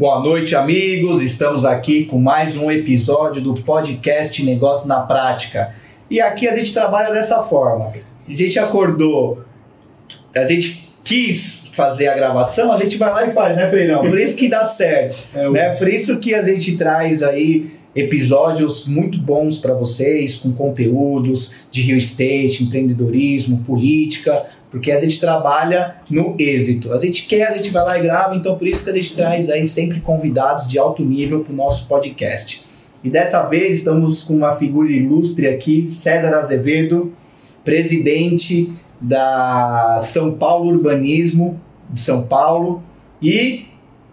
Boa noite, amigos. Estamos aqui com mais um episódio do podcast Negócio na Prática. E aqui a gente trabalha dessa forma. A gente acordou, a gente quis fazer a gravação, a gente vai lá e faz, né, Freirão? Por isso que dá certo. É, né? Por isso que a gente traz aí episódios muito bons para vocês, com conteúdos de real estate, empreendedorismo, política, porque a gente trabalha no êxito. A gente quer, a gente vai lá e grava, então por isso que a gente traz aí sempre convidados de alto nível para o nosso podcast. E dessa vez estamos com uma figura ilustre aqui, César Azevedo, presidente da São Paulo Urbanismo de São Paulo e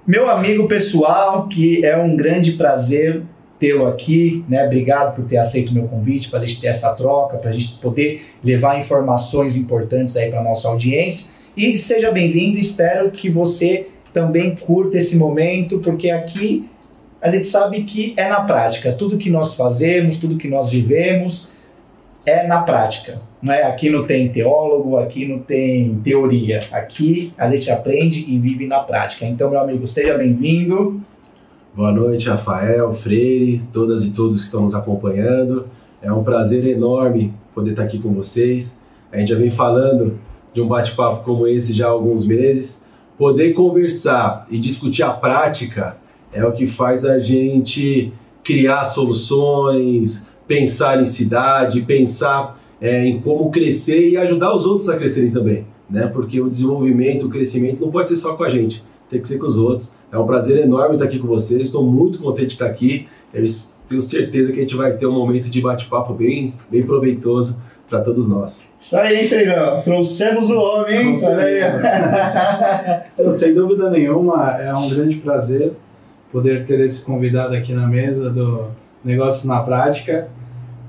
meu amigo pessoal, que é um grande prazer tê-lo aqui, né? Obrigado por ter aceito o meu convite para a gente ter essa troca, para a gente poder levar informações importantes aí para nossa audiência. E seja bem-vindo, espero que você também curta esse momento, porque aqui a gente sabe que é na prática. Tudo que nós fazemos, tudo que nós vivemos é na prática. Não é? Aqui não tem teólogo, aqui não tem teoria. Aqui a gente aprende e vive na prática. Então, meu amigo, seja bem-vindo. Boa noite, Rafael, Freire, todas e todos que estão nos acompanhando. É um prazer enorme poder estar aqui com vocês. A gente já vem falando de um bate-papo como esse já há alguns meses. Poder conversar e discutir a prática é o que faz a gente criar soluções, pensar em cidade, pensar é, em como crescer e ajudar os outros a crescerem também, né? Porque o desenvolvimento, o crescimento não pode ser só com a gente tem que ser com os outros. É um prazer enorme estar aqui com vocês, estou muito contente de estar aqui. Eu tenho certeza que a gente vai ter um momento de bate-papo bem, bem proveitoso para todos nós. Isso aí, Feirão. Trouxemos o homem, hein? Eu, sem dúvida nenhuma, é um grande prazer poder ter esse convidado aqui na mesa do Negócios na Prática,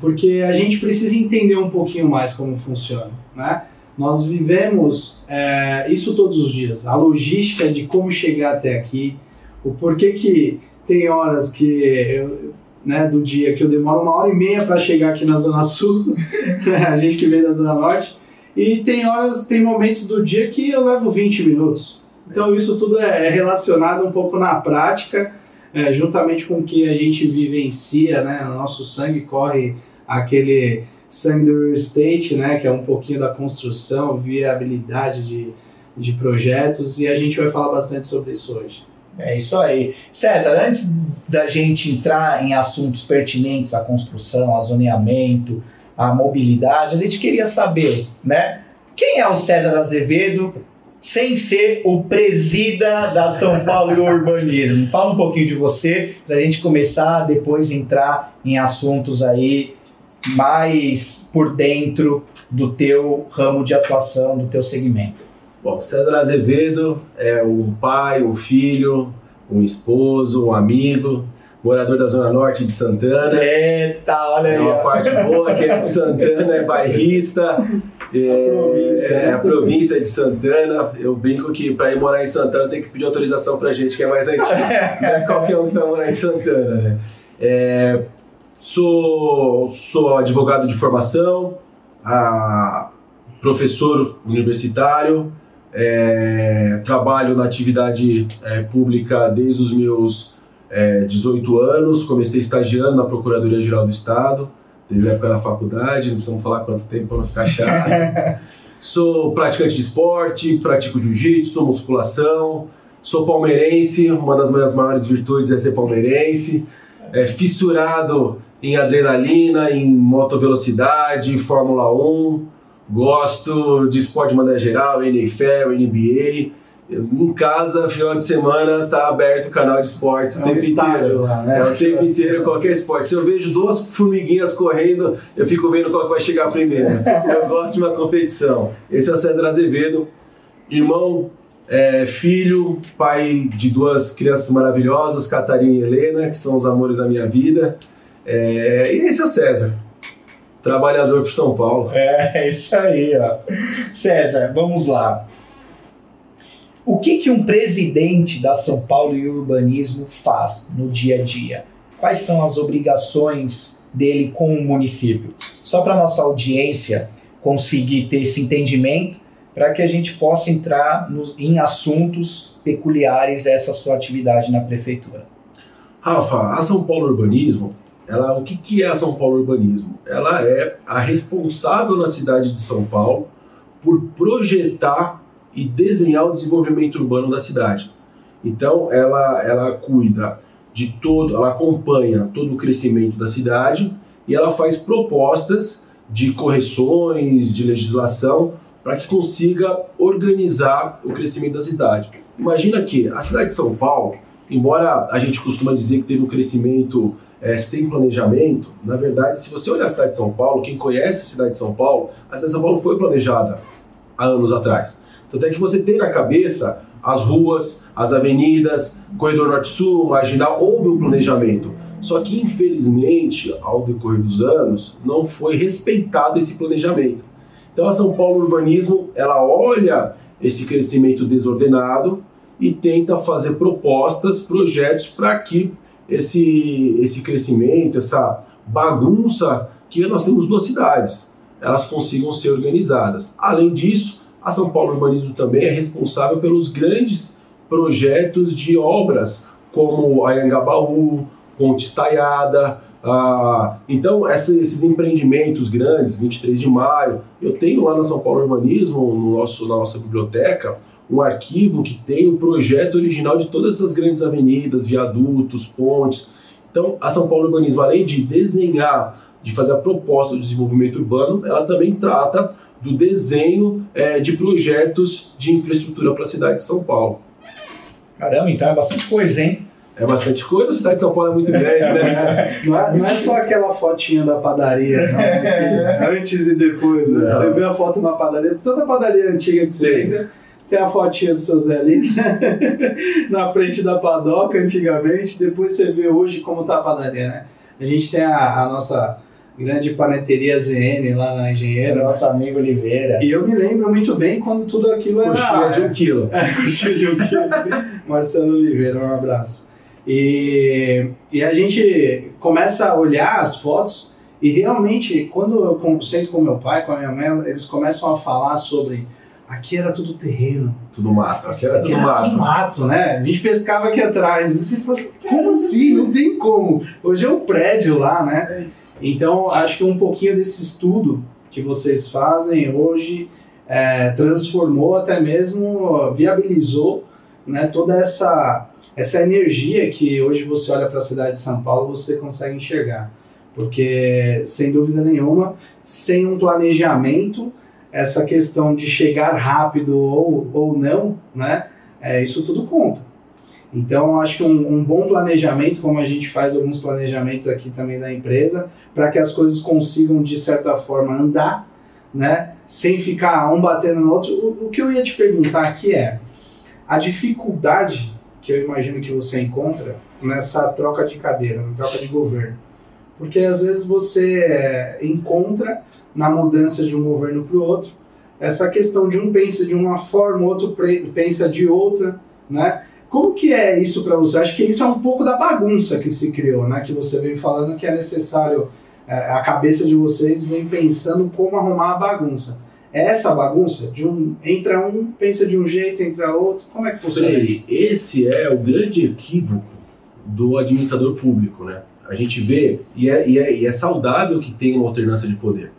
porque a gente precisa entender um pouquinho mais como funciona, né? Nós vivemos é, isso todos os dias, a logística de como chegar até aqui, o porquê que tem horas que eu, né, do dia que eu demoro uma hora e meia para chegar aqui na Zona Sul, a gente que vem da Zona Norte, e tem horas, tem momentos do dia que eu levo 20 minutos. Então isso tudo é, é relacionado um pouco na prática, é, juntamente com o que a gente vivencia, né, no nosso sangue corre aquele sangue do real estate, né, que é um pouquinho da construção, viabilidade de, de projetos, e a gente vai falar bastante sobre isso hoje. É isso aí. César, antes da gente entrar em assuntos pertinentes à construção, a zoneamento, à mobilidade, a gente queria saber, né? Quem é o César Azevedo sem ser o presida da São Paulo e Urbanismo? Fala um pouquinho de você para a gente começar depois entrar em assuntos aí mais por dentro do teu ramo de atuação, do teu segmento? Bom, César Azevedo é um pai, um filho, um esposo, um amigo, morador da Zona Norte de Santana. Eita, olha aí. É uma parte boa que é de Santana, é bairrista. É, a província, é a província de Santana. Eu brinco que para ir morar em Santana tem que pedir autorização para gente que é mais antigo. Não é qualquer um que vai morar em Santana, né? É, Sou, sou advogado de formação, a, professor universitário, é, trabalho na atividade é, pública desde os meus é, 18 anos, comecei estagiando na Procuradoria-Geral do Estado, desde a época da faculdade, não precisamos falar quanto tempo para não ficar chato. sou praticante de esporte, pratico jiu-jitsu, musculação, sou palmeirense, uma das minhas maiores virtudes é ser palmeirense, é, fissurado em adrenalina, em motovelocidade, Fórmula 1. Gosto de esporte de maneira geral, NFL, NBA. em casa, final de semana, tá aberto o canal de esportes é o tempo inteiro. Lá, né? É o tempo inteiro, qualquer esporte. Se eu vejo duas formiguinhas correndo, eu fico vendo qual que vai chegar primeiro. Eu gosto de uma competição. Esse é o César Azevedo, irmão, é, filho, pai de duas crianças maravilhosas, Catarina e Helena, que são os amores da minha vida. É, e esse é o César, trabalhador por São Paulo. É, é, isso aí, ó. César, vamos lá. O que, que um presidente da São Paulo e Urbanismo faz no dia a dia? Quais são as obrigações dele com o município? Só para nossa audiência conseguir ter esse entendimento, para que a gente possa entrar nos, em assuntos peculiares a essa sua atividade na prefeitura. Rafa, a São Paulo Urbanismo, ela, o que, que é a São Paulo Urbanismo? Ela é a responsável na cidade de São Paulo por projetar e desenhar o desenvolvimento urbano da cidade. Então, ela, ela cuida de todo, ela acompanha todo o crescimento da cidade e ela faz propostas de correções, de legislação, para que consiga organizar o crescimento da cidade. Imagina que a cidade de São Paulo, embora a gente costuma dizer que teve um crescimento é, sem planejamento, na verdade, se você olhar a cidade de São Paulo, quem conhece a cidade de São Paulo, a cidade de São Paulo foi planejada há anos atrás. Tanto é que você tem na cabeça as ruas, as avenidas, corredor norte-sul, marginal, houve um planejamento. Só que, infelizmente, ao decorrer dos anos, não foi respeitado esse planejamento. Então, a São Paulo Urbanismo, ela olha esse crescimento desordenado e tenta fazer propostas, projetos para que esse, esse crescimento, essa bagunça que nós temos duas cidades, elas consigam ser organizadas. Além disso, a São Paulo Urbanismo também é responsável pelos grandes projetos de obras, como a Anhangabaú, Ponte Estaiada. Ah, então, esses empreendimentos grandes, 23 de maio, eu tenho lá na São Paulo Urbanismo, no nosso, na nossa biblioteca, um arquivo que tem o projeto original de todas essas grandes avenidas, viadutos, pontes. Então, a São Paulo Urbanismo, além de desenhar, de fazer a proposta do desenvolvimento urbano, ela também trata do desenho é, de projetos de infraestrutura para a cidade de São Paulo. Caramba, então é bastante coisa, hein? É bastante coisa, a cidade de São Paulo é muito grande, né? não, é, não é só aquela fotinha da padaria, não, é antes e depois, né? Você vê a foto na padaria, toda padaria antiga de você tem a fotinha do seu Zé ali né? na frente da padoca antigamente, depois você vê hoje como tá a padaria, né? A gente tem a, a nossa grande paneteria ZN lá na Engenheira. Nosso amigo Oliveira. E eu me lembro muito bem quando tudo aquilo era. Coxinha de um quilo. É, coxinha de um quilo. Marcelo Oliveira, um abraço. E, e a gente começa a olhar as fotos e realmente, quando eu sento com meu pai, com a minha mãe, eles começam a falar sobre aqui era tudo terreno. Tudo mato, aqui era, aqui tudo, era mato. tudo mato. né? A gente pescava aqui atrás. E você fala, como assim? Não tem como. Hoje é um prédio lá, né? É isso. Então, acho que um pouquinho desse estudo que vocês fazem hoje é, transformou até mesmo, viabilizou né, toda essa, essa energia que hoje você olha para a cidade de São Paulo você consegue enxergar. Porque, sem dúvida nenhuma, sem um planejamento, essa questão de chegar rápido ou, ou não, né? É, isso tudo conta. Então, acho que um, um, bom planejamento, como a gente faz alguns planejamentos aqui também da empresa, para que as coisas consigam, de certa forma, andar, né? Sem ficar um batendo no outro. O, o que eu ia te perguntar aqui é a dificuldade que eu imagino que você encontra nessa troca de cadeira, na troca de governo. Porque às vezes você é, encontra na mudança de um governo para o outro. Essa questão de um pensa de uma forma, o outro pensa de outra, né? Como que é isso para você? Acho que isso é um pouco da bagunça que se criou, né? Que você vem falando que é necessário, é, a cabeça de vocês vem pensando como arrumar a bagunça. É essa bagunça? De um, entra um, pensa de um jeito, entra outro. Como é que funciona Freire, isso? Esse é o grande equívoco do administrador público, né? A gente vê, e é, e é, e é saudável que tenha uma alternância de poder.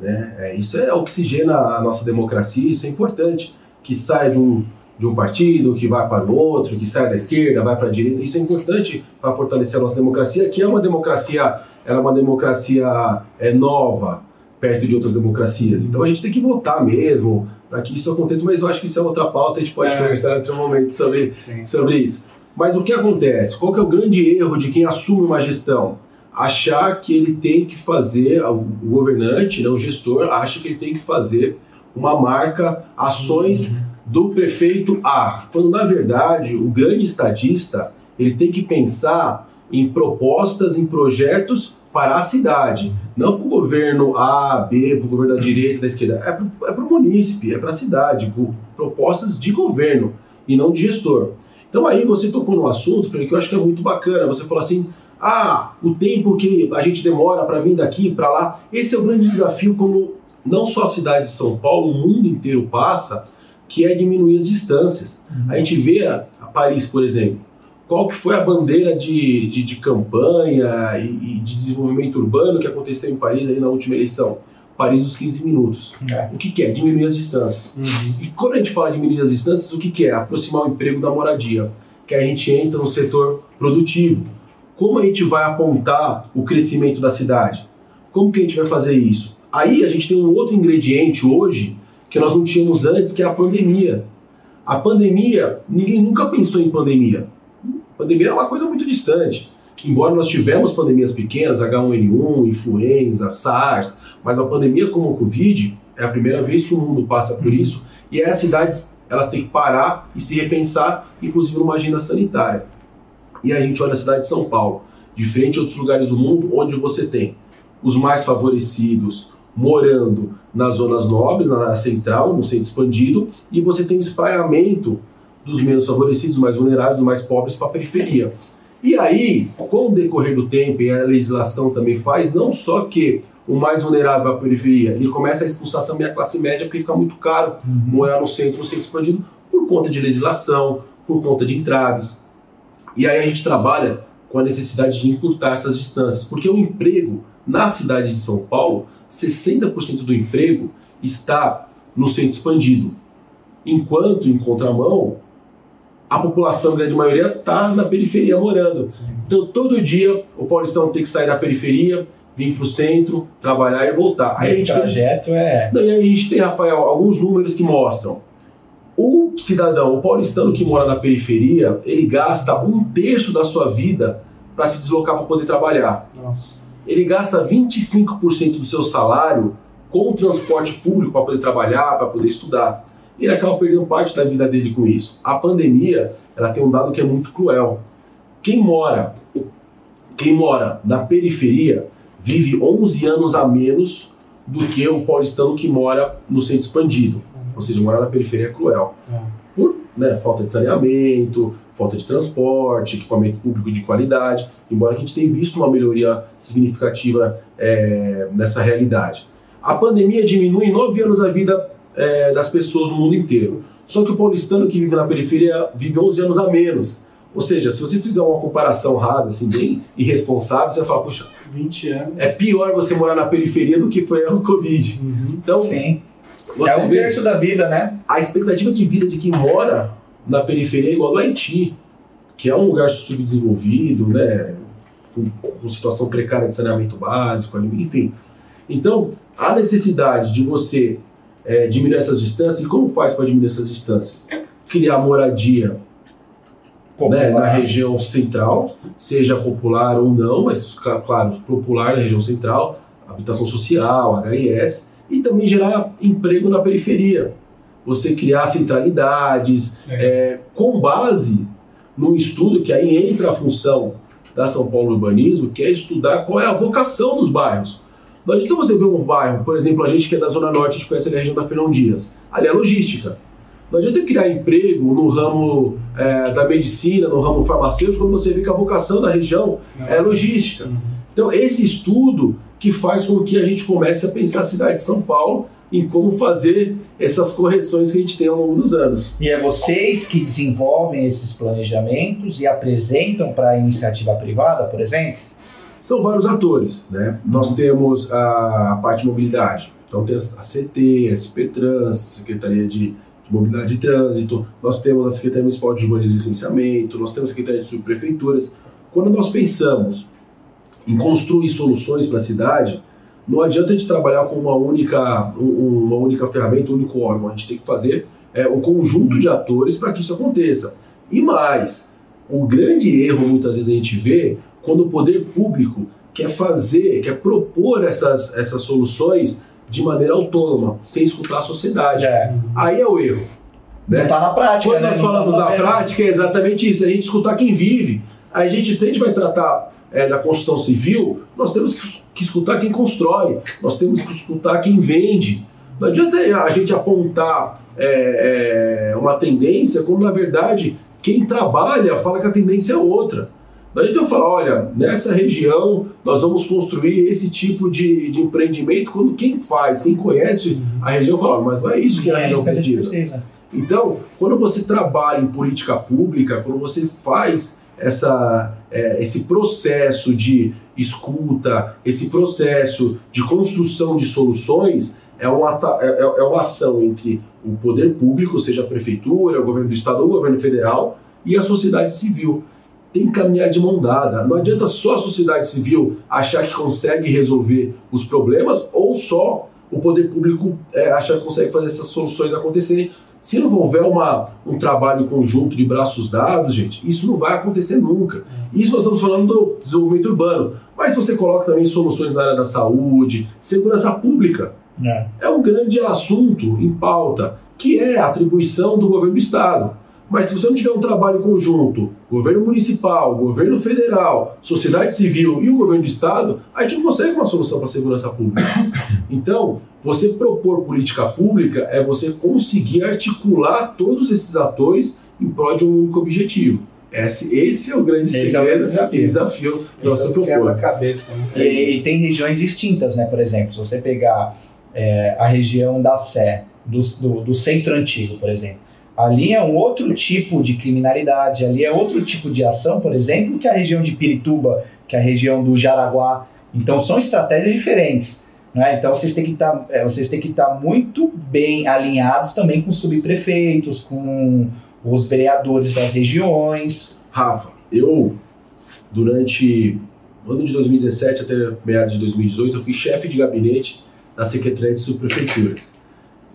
Né? É, isso é oxigena a nossa democracia, isso é importante. Que saia de um, de um partido, que vai para o outro, que saia da esquerda, vai para a direita, isso é importante para fortalecer a nossa democracia, que é uma democracia, ela é uma democracia é, nova, perto de outras democracias. Então a gente tem que votar mesmo para que isso aconteça, mas eu acho que isso é outra pauta, a gente pode é. conversar em outro momento sobre, sobre isso. Mas o que acontece? Qual que é o grande erro de quem assume uma gestão? Achar que ele tem que fazer, o governante, né, o gestor, acha que ele tem que fazer uma marca, ações uhum. do prefeito A, quando na verdade o grande estadista ele tem que pensar em propostas, em projetos para a cidade, não para o governo A, B, para o governo da direita, da esquerda, é para o é munícipe, é para a cidade, por propostas de governo e não de gestor. Então aí você tocou no assunto, Felipe, que eu acho que é muito bacana, você falou assim, ah, o tempo que a gente demora para vir daqui para lá. Esse é o grande desafio, como não só a cidade de São Paulo, o mundo inteiro passa, que é diminuir as distâncias. Uhum. A gente vê a, a, Paris, por exemplo, qual que foi a bandeira de, de, de campanha e, e, de desenvolvimento urbano que aconteceu em Paris aí na última eleição? Paris dos 15 minutos. É. O que, que, é? Diminuir as distâncias. Uhum. E quando a gente fala de diminuir as distâncias, o que, que é? Aproximar o emprego da moradia. Que a gente entra no setor produtivo. Como a gente vai apontar o crescimento da cidade? Como que a gente vai fazer isso? Aí a gente tem um outro ingrediente hoje que nós não tínhamos antes, que é a pandemia. A pandemia, ninguém nunca pensou em pandemia. A pandemia era uma coisa muito distante. Embora nós tivemos pandemias pequenas, H1N1, influenza, SARS, mas a pandemia como o Covid é a primeira vez que o mundo passa por isso e as cidades elas têm que parar e se repensar, inclusive numa agenda sanitária. E a gente olha a cidade de São Paulo, diferente de outros lugares do mundo, onde você tem os mais favorecidos morando nas zonas nobres, na área central, no centro expandido, e você tem o espraiamento dos menos favorecidos, mais vulneráveis, mais pobres para a periferia. E aí, com o decorrer do tempo, e a legislação também faz, não só que o mais vulnerável à periferia, ele começa a expulsar também a classe média, porque fica muito caro uhum. morar no centro, no centro expandido, por conta de legislação, por conta de entraves. E aí a gente trabalha com a necessidade de encurtar essas distâncias, porque o emprego na cidade de São Paulo, 60% do emprego está no centro expandido, enquanto, em contramão, a população, a grande maioria, está na periferia morando. Sim. Então, todo dia, o paulistão tem que sair da periferia, vir para o centro, trabalhar e voltar. Aí Esse trajeto tem... é. Não, e aí a gente tem, Rafael, alguns números que mostram. O cidadão, o paulistano que mora na periferia, ele gasta um terço da sua vida para se deslocar para poder trabalhar. Nossa. Ele gasta 25% do seu salário com o transporte público para poder trabalhar, para poder estudar. Ele acaba perdendo parte da vida dele com isso. A pandemia, ela tem um dado que é muito cruel. Quem mora, quem mora na periferia vive 11 anos a menos do que o paulistano que mora no centro expandido. Ou seja, morar na periferia é cruel. É. Por né, falta de saneamento, falta de transporte, equipamento público de qualidade, embora a gente tenha visto uma melhoria significativa é, nessa realidade. A pandemia diminui em nove anos a vida é, das pessoas no mundo inteiro. Só que o paulistano que vive na periferia vive 11 anos a menos. Ou seja, se você fizer uma comparação rasa, assim, bem irresponsável, você vai falar, puxa, 20 anos. É pior você morar na periferia do que foi o Covid. Uhum. Então, Sim. É um terço da vida, né? A expectativa de vida de quem mora na periferia é igual ao Haiti, que é um lugar subdesenvolvido, né? Com, com situação precária de saneamento básico, enfim. Então, a necessidade de você é, diminuir essas distâncias, e como faz para diminuir essas distâncias? Criar moradia né, na região central, seja popular ou não, mas claro, popular na região central, habitação social, HIS, e também gerar emprego na periferia. Você criar centralidades é. É, com base num estudo que aí entra a função da São Paulo Urbanismo, que é estudar qual é a vocação dos bairros. Não adianta você ver um bairro, por exemplo, a gente que é da Zona Norte, a gente conhece a região da Fernão Dias. Ali é logística. Não adianta criar emprego no ramo é, da medicina, no ramo farmacêutico, quando você vê que a vocação da região é logística. Uhum. Então, esse estudo que faz com que a gente comece a pensar a cidade de São Paulo em como fazer essas correções que a gente tem ao longo dos anos. E é vocês que desenvolvem esses planejamentos e apresentam para a iniciativa privada, por exemplo? São vários atores, né? Nós temos a, a parte de mobilidade, então tem a CT, a SP Trans, Secretaria de de Mobilidade e Trânsito, nós temos a Secretaria Municipal de Urbanismo e Licenciamento, nós temos a Secretaria de Subprefeituras. Quando nós pensamos em construir soluções para a cidade, não adianta a gente trabalhar com uma única, uma única ferramenta, um único órgão. A gente tem que fazer é, um conjunto de atores para que isso aconteça. E mais, o grande erro muitas vezes a gente vê quando o poder público quer fazer, quer propor essas, essas soluções de maneira autônoma, sem escutar a sociedade. É. Aí é o erro. Né? Não está na prática. Quando né? nós falamos tá da prática, é exatamente isso. A gente escutar quem vive. A gente, se a gente vai tratar é, da construção civil, nós temos que, que, escutar quem constrói, nós temos que escutar quem vende. Não adianta a gente apontar é, é, uma tendência quando, na verdade, quem trabalha fala que a tendência é outra. Não adianta eu falar, olha, nessa região nós vamos construir esse tipo de, de empreendimento, quando quem faz, quem conhece a região fala, mas não é isso que a região precisa. precisa. Então, quando você trabalha em política pública, quando você faz essa, é, esse processo de escuta, esse processo de construção de soluções, é uma, é, é, é uma ação entre o poder público, seja a prefeitura, o governo do estado ou o governo federal, e a sociedade civil. Tem que caminhar de mão dada. Não adianta só a sociedade civil achar que consegue resolver os problemas ou só o poder público é, achar que consegue fazer essas soluções acontecerem. Se não houver uma, um trabalho conjunto de braços dados, gente, isso não vai acontecer nunca. Isso nós estamos falando do desenvolvimento urbano. Mas você coloca também soluções na área da saúde, segurança pública. É. é um grande assunto em pauta, que é a atribuição do governo do Estado. Mas se você não tiver um trabalho conjunto, governo municipal, governo federal, sociedade civil e o governo do estado, a gente não consegue uma solução para a segurança pública. Então, você propor política pública é você conseguir articular todos esses atores em prol de um único objetivo. Esse, esse é o grande esse segredo, é o desafio, desafio que você propor. Cabeça, né? e, e, tem regiões distintas, né? Por exemplo, se você pegar é, a região da Sé, do, do, do centro antigo, por exemplo, Ali é um outro tipo de criminalidade, ali é outro tipo de ação, por exemplo, que a região de Pirituba, que é a região do Jaraguá. Então são estratégias diferentes. Né? Então vocês têm que estar, tá, é, vocês têm que estar tá muito bem alinhados também com os subprefeitos, com os vereadores das regiões. Rafa, eu durante o ano de 2017 até meados de 2018 eu fui chefe de gabinete da Secretaria de Subprefeituras.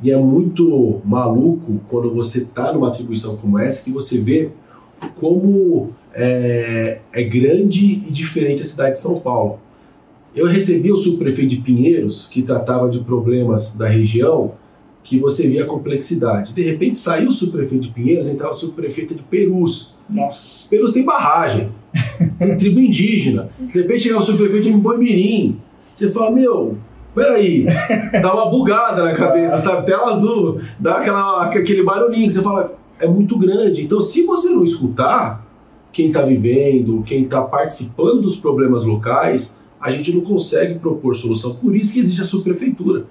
E é muito maluco quando você está numa atribuição como essa que você vê como é, é, grande e diferente a cidade de São Paulo. Eu recebi o subprefeito de Pinheiros, que tratava de problemas da região, que você via a complexidade. De repente saiu o subprefeito de Pinheiros, entrava o subprefeito de Perus. Nossa. Perus tem barragem, tem tribo indígena. De repente chegava o subprefeito de Boimirim. Você fala, meu, peraí, dá uma bugada na cabeça, sabe? Tela azul, dá aquela, aquele barulhinho, você fala, é muito grande. Então, se você não escutar quem está vivendo, quem está participando dos problemas locais, a gente não consegue propor solução. Por isso que existe a subprefeitura.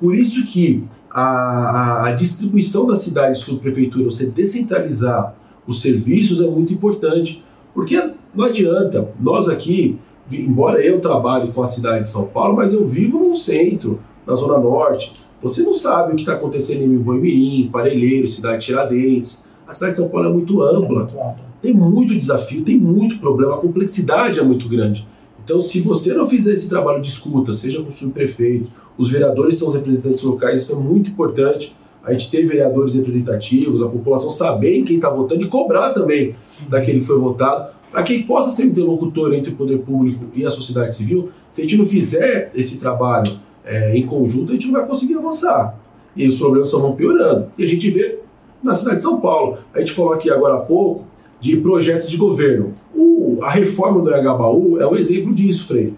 Por isso que a, a, distribuição da cidade de subprefeitura, você descentralizar os serviços é muito importante. Porque não adianta, nós aqui, embora eu trabalhe com a cidade de São Paulo, mas eu vivo no centro, na Zona Norte. Você não sabe o que está acontecendo em Boimirim, Parelheiro, Cidade de Tiradentes. A cidade de São Paulo é muito ampla. Tem muito desafio, tem muito problema, a complexidade é muito grande. Então, se você não fizer esse trabalho de escuta, seja com o subprefeito, os vereadores são os representantes locais, isso é muito importante. A gente ter vereadores representativos, a população saber quem está votando e cobrar também daquele que foi votado para que possa ser interlocutor entre o poder público e a sociedade civil, se a gente não fizer esse trabalho é, em conjunto, a gente não vai conseguir avançar. E os problemas só vão piorando. E a gente vê na cidade de São Paulo. A gente falou aqui agora há pouco de projetos de governo. O, a reforma do HBAU é um exemplo disso, Frei.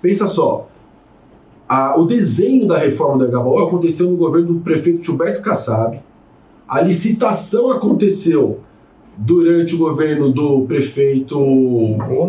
Pensa só, a, o desenho da reforma do HBAU aconteceu no governo do prefeito Gilberto Kassab, a licitação aconteceu durante o governo do prefeito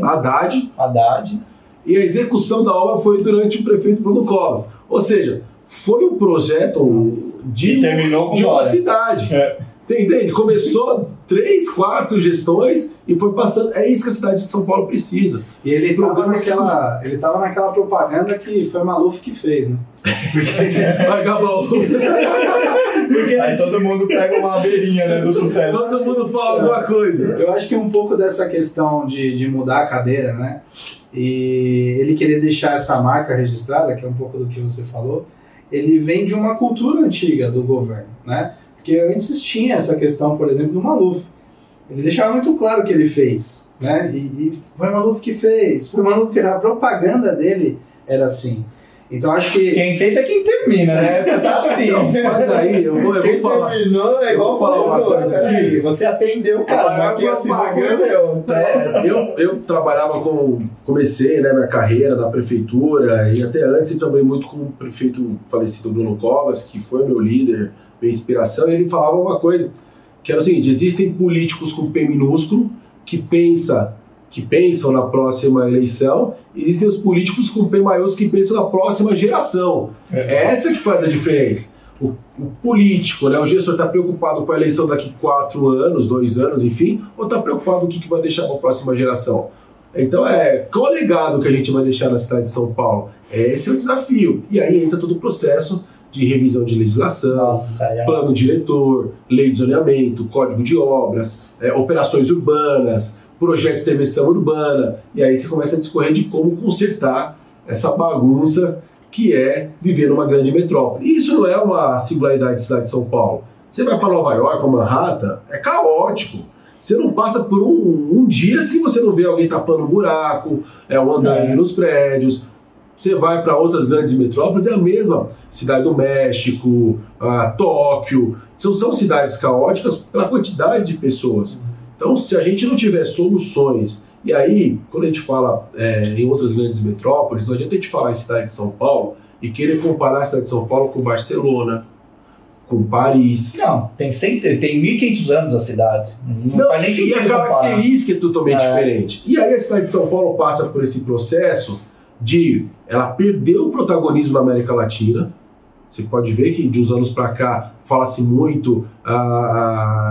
Haddad. Haddad. E a execução da obra foi durante o prefeito Bruno Covas. Ou seja, foi um projeto de, de uma cidade. É. Entende? Começou três, quatro gestões e foi passando. É isso que a cidade de São Paulo precisa. E ele estava naquela, ele tava naquela propaganda que foi Maluf que fez, né? Vai, Gabão. Porque Aí todo mundo pega uma beirinha né, do sucesso. Todo mundo fala alguma coisa. Eu acho que um pouco dessa questão de, de mudar a cadeira, né? E ele querer deixar essa marca registrada, que é um pouco do que você falou, ele vem de uma cultura antiga do governo, né? Porque antes tinha essa questão, por exemplo, do Maluf. Ele deixava muito claro o que ele fez, né? E, e foi o Maluf que fez, foi o Maluf que a propaganda dele era assim. Então acho que. Quem fez é quem termina, né? Tá assim. Então, mas aí, eu vou, eu quem vou falar. terminou é igual falar uma coisa aqui. Você atendeu o cara, mas quem assim pagando é. Eu, eu trabalhava com. Comecei né, minha carreira na prefeitura e até antes e também muito com o prefeito falecido Bruno Covas, que foi meu líder minha inspiração, e ele falava uma coisa, que era o seguinte, existem políticos com P minúsculo, que pensa que pensam na próxima eleição, existem os políticos com P maiúsculo que pensam na próxima geração. É essa que faz a diferença. O, o político, né, o gestor está preocupado com a eleição daqui quatro anos, dois anos, enfim, ou está preocupado com o que, que vai deixar para a próxima geração? Então, é, qual é o legado que a gente vai deixar na cidade de São Paulo? Esse é o desafio. E aí entra todo o processo de revisão de legislação, Nossa, é. plano diretor, lei de zoneamento, código de obras, é, operações urbanas, projetos de intervenção urbana. E aí você começa a discorrer de como consertar essa bagunça que é viver numa grande metrópole. E isso não é uma singularidade da cidade de São Paulo. Você vai para Nova York, para Manhattan, é caótico. Você não passa por um, um dia se você não vê alguém tapando um buraco, é, um andando É. nos prédios. Você vai para outras grandes metrópoles, é a mesma. Cidade do México, Tóquio. São, são cidades caóticas pela quantidade de pessoas. Então, se a gente não tiver soluções, e aí, quando a gente fala é, em outras grandes metrópoles, não adianta a gente falar em cidade de São Paulo e querer comparar a cidade de São Paulo com Barcelona, com Paris. Não, tem, 100, tem 1.500 anos a cidade. Não, faz nem e sentido a comparar. característica é totalmente É. diferente. E aí a cidade de São Paulo passa por esse processo de ela perdeu o protagonismo na América Latina. Você pode ver que de uns anos para cá fala-se muito ah,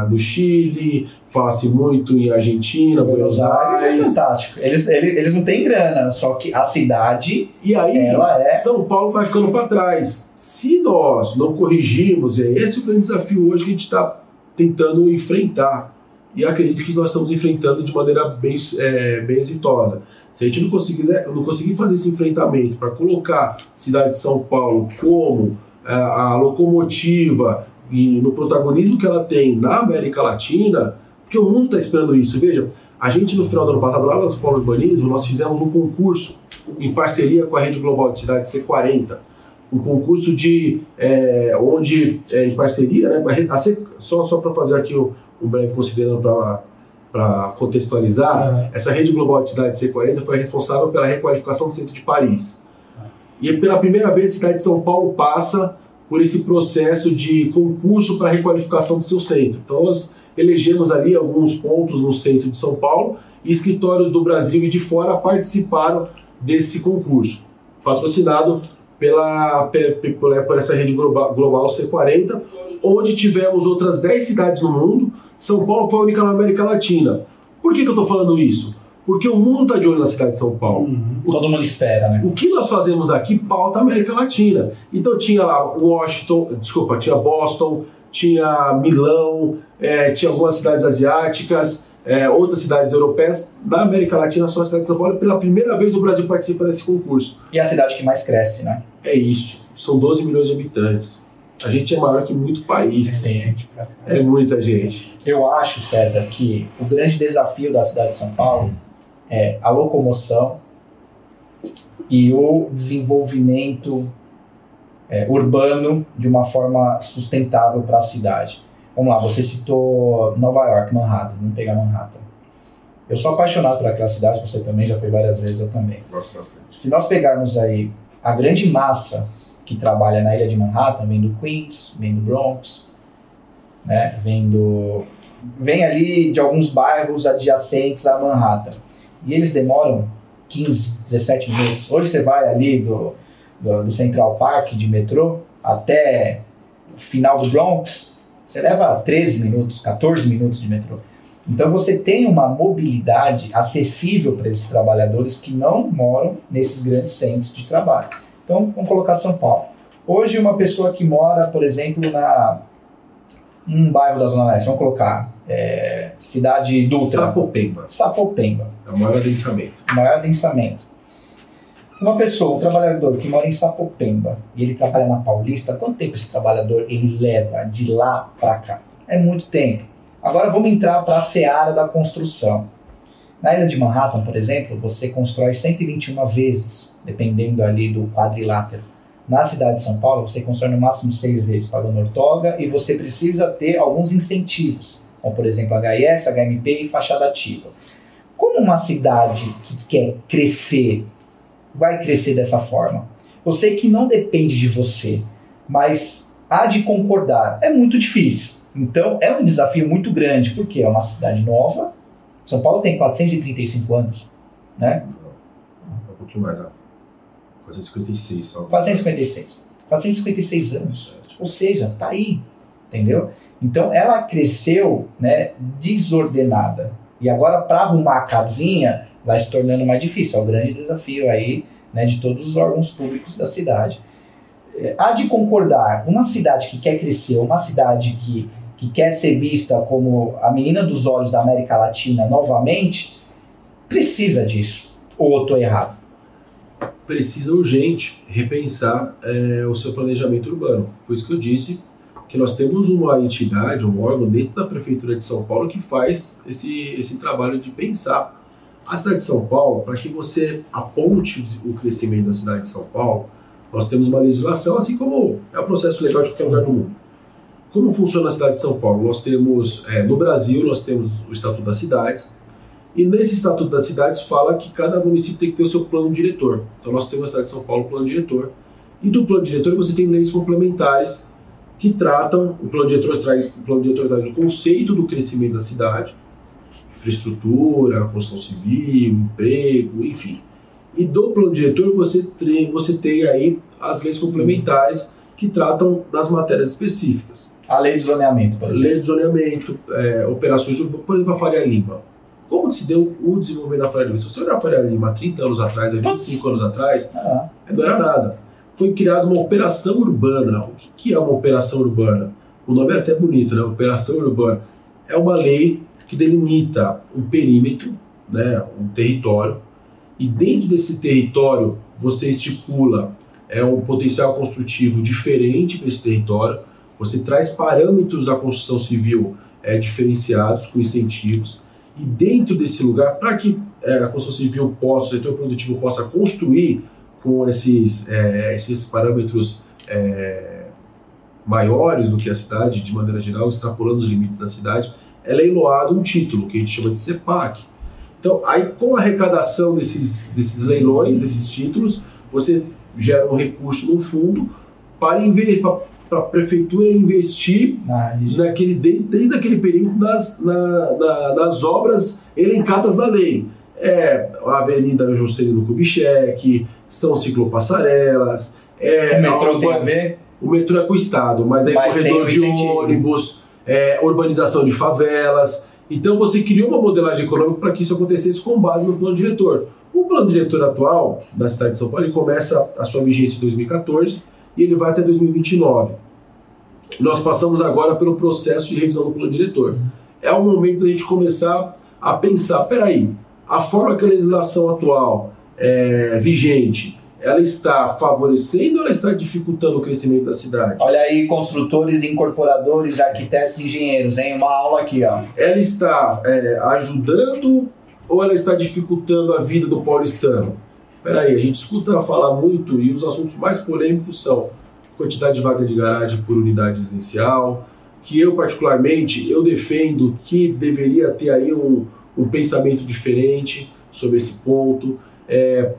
ah, no Chile, fala-se muito em Argentina, Buenos Aires é Aires. fantástico. Eles, eles, eles não têm grana, só que a cidade, E aí é. São Paulo vai ficando para trás. Se nós não corrigirmos, e é esse o grande desafio hoje que a gente está tentando enfrentar. E acredito que nós estamos enfrentando de maneira bem, é, bem exitosa. Se a gente não conseguir, não conseguir fazer esse enfrentamento para colocar a cidade de São Paulo como é, a locomotiva e no protagonismo que ela tem na América Latina, porque o mundo está esperando isso. Veja, a gente no final do ano passado, lá no São Paulo Urbanismo, nós fizemos um concurso em parceria com a Rede Global de Cidades C40, um concurso de é, onde é, em parceria, né? a a C- só só para fazer aqui um, um breve considerando para contextualizar, essa Rede Global de Cidades C40 foi responsável pela requalificação do centro de Paris. E pela primeira vez a cidade de São Paulo passa por esse processo de concurso para requalificação do seu centro. Então nós elegemos ali alguns pontos no centro de São Paulo e escritórios do Brasil e de fora participaram desse concurso, patrocinado pela, pe- pe- por, por essa rede global, global C40, onde tivemos outras 10 cidades no mundo. São Paulo foi a única na América Latina. Por que, que eu estou falando isso? Porque o mundo está de olho na cidade de São Paulo. Uhum. Todo mundo espera, né? O que nós fazemos aqui pauta a América Latina. Então tinha lá Washington, desculpa, tinha Boston, tinha Milão, eh, tinha algumas cidades asiáticas, eh, outras cidades europeias. Na América Latina, só a cidade de São Paulo. Pela primeira vez o Brasil participa desse concurso. E a cidade que mais cresce, né? É isso. São 12 milhões de habitantes. A gente é maior que muito país. Gente, cara. É muita gente. Eu acho, César, que o grande desafio da cidade de São Paulo é a locomoção e o desenvolvimento é, urbano de uma forma sustentável para a cidade. Vamos lá, você citou Nova York, Manhattan, vamos pegar Manhattan. Eu sou apaixonado por aquela cidade, você também já foi várias vezes, eu também. Gosto bastante. Se nós pegarmos aí a grande massa que trabalha na ilha de Manhattan, vem do Queens, vem do Bronx, né? vem do vem ali de alguns bairros adjacentes a Manhattan. E eles demoram 15, 17 minutos. Hoje você vai ali do, do, do Central Park de metrô até o final do Bronx, você leva 13 minutos, 14 minutos de metrô. Então você tem uma mobilidade acessível para esses trabalhadores que não moram nesses grandes centros de trabalho. Então vamos colocar São Paulo. Hoje uma pessoa que mora, por exemplo, na um bairro da Zona Leste, vamos colocar é, cidade Dutra, Sapopemba. Sapopemba, É o maior adensamento. maior densamento. Uma pessoa, um trabalhador que mora em Sapopemba e ele trabalha na Paulista, quanto tempo esse trabalhador ele leva de lá para cá? É muito tempo. Agora vamos entrar para a seara da construção. Na ilha de Manhattan, por exemplo, você constrói 121 vezes, dependendo ali do quadrilátero. Na cidade de São Paulo, você constrói no máximo seis vezes pagando ortoga e você precisa ter alguns incentivos, como por exemplo HIS, HMP e fachada ativa. Como uma cidade que quer crescer vai crescer dessa forma? Eu sei que não depende de você, mas há de concordar. É muito difícil. Então é um desafio muito grande, porque é uma cidade nova, São Paulo tem 435 anos, né? Um pouquinho mais, ó. 456 só. 456. 456 anos. Ou seja, tá aí, entendeu? Então ela cresceu, né, desordenada. E agora para arrumar a casinha vai se tornando mais difícil. É o grande desafio aí, né, de todos os órgãos públicos da cidade. É, há de concordar, uma cidade que quer crescer, uma cidade que, que quer ser vista como a menina dos olhos da América Latina novamente, precisa disso. Ou eu estou errado? Precisa urgente repensar é, o seu planejamento urbano. Por isso que eu disse que nós temos uma entidade, um órgão dentro da Prefeitura de São Paulo que faz esse, esse trabalho de pensar a cidade de São Paulo, para que você aponte o crescimento da cidade de São Paulo, nós temos uma legislação, assim como é o processo legal de qualquer lugar do mundo. Como funciona a cidade de São Paulo? Nós temos, é, no Brasil, nós temos o Estatuto das Cidades, e nesse Estatuto das Cidades fala que cada município tem que ter o seu plano diretor. Então nós temos na cidade de São Paulo o plano diretor, e do plano diretor você tem leis complementares que tratam, o plano diretor traz, o plano diretor traz o conceito do crescimento da cidade, infraestrutura, construção civil, emprego, enfim. E do plano diretor você tem, você tem aí as leis complementares que tratam das matérias específicas. A lei de zoneamento, por exemplo. Lei de zoneamento, é, operações urbanas, por exemplo, a Faria Lima. Como se deu o desenvolvimento da Faria Lima? Se você olhar a Faria Lima há 30 anos atrás, há 25 anos atrás, ah. não era nada. Foi criada uma operação urbana. O que é uma operação urbana? O nome é até bonito, né? Operação urbana. É uma lei que delimita um perímetro, né, um território, e dentro desse território você estipula é um potencial construtivo diferente para esse território, você traz parâmetros da construção civil é, diferenciados, com incentivos, e dentro desse lugar, para que é, a construção civil possa, o setor produtivo possa construir com esses, é, esses parâmetros é, maiores do que a cidade, de maneira geral, extrapolando os limites da cidade, é leiloado um título, que a gente chama de CEPAC. Então, aí com a arrecadação desses, desses leilões, desses títulos, você gera um recurso no fundo para para a prefeitura investir ah, naquele, dentro, daquele período das, na, na, das obras elencadas na lei. É a Avenida Juscelino Kubitschek, são ciclopassarelas, é, o metrô tem a ver? O metrô é com o Estado, mas é mas corredor de ônibus, é, urbanização de favelas. Então você criou uma modelagem econômica para que isso acontecesse com base no plano diretor. O plano diretor atual da cidade de São Paulo começa a sua vigência em 2014 e ele vai até 2029. Nós passamos agora pelo processo de revisão do plano diretor. É o momento da gente começar a pensar, peraí, a forma que a legislação atual é, vigente ela está favorecendo ou ela está dificultando o crescimento da cidade? Olha aí, construtores, incorporadores, arquitetos, engenheiros, hein? Uma aula aqui, ó. Ela está é, ajudando ou ela está dificultando a vida do paulistano? Peraí, a gente escuta falar muito e os assuntos mais polêmicos são quantidade de vaga de garagem por unidade residencial, que eu particularmente eu defendo que deveria ter aí um, um pensamento diferente sobre esse ponto. É,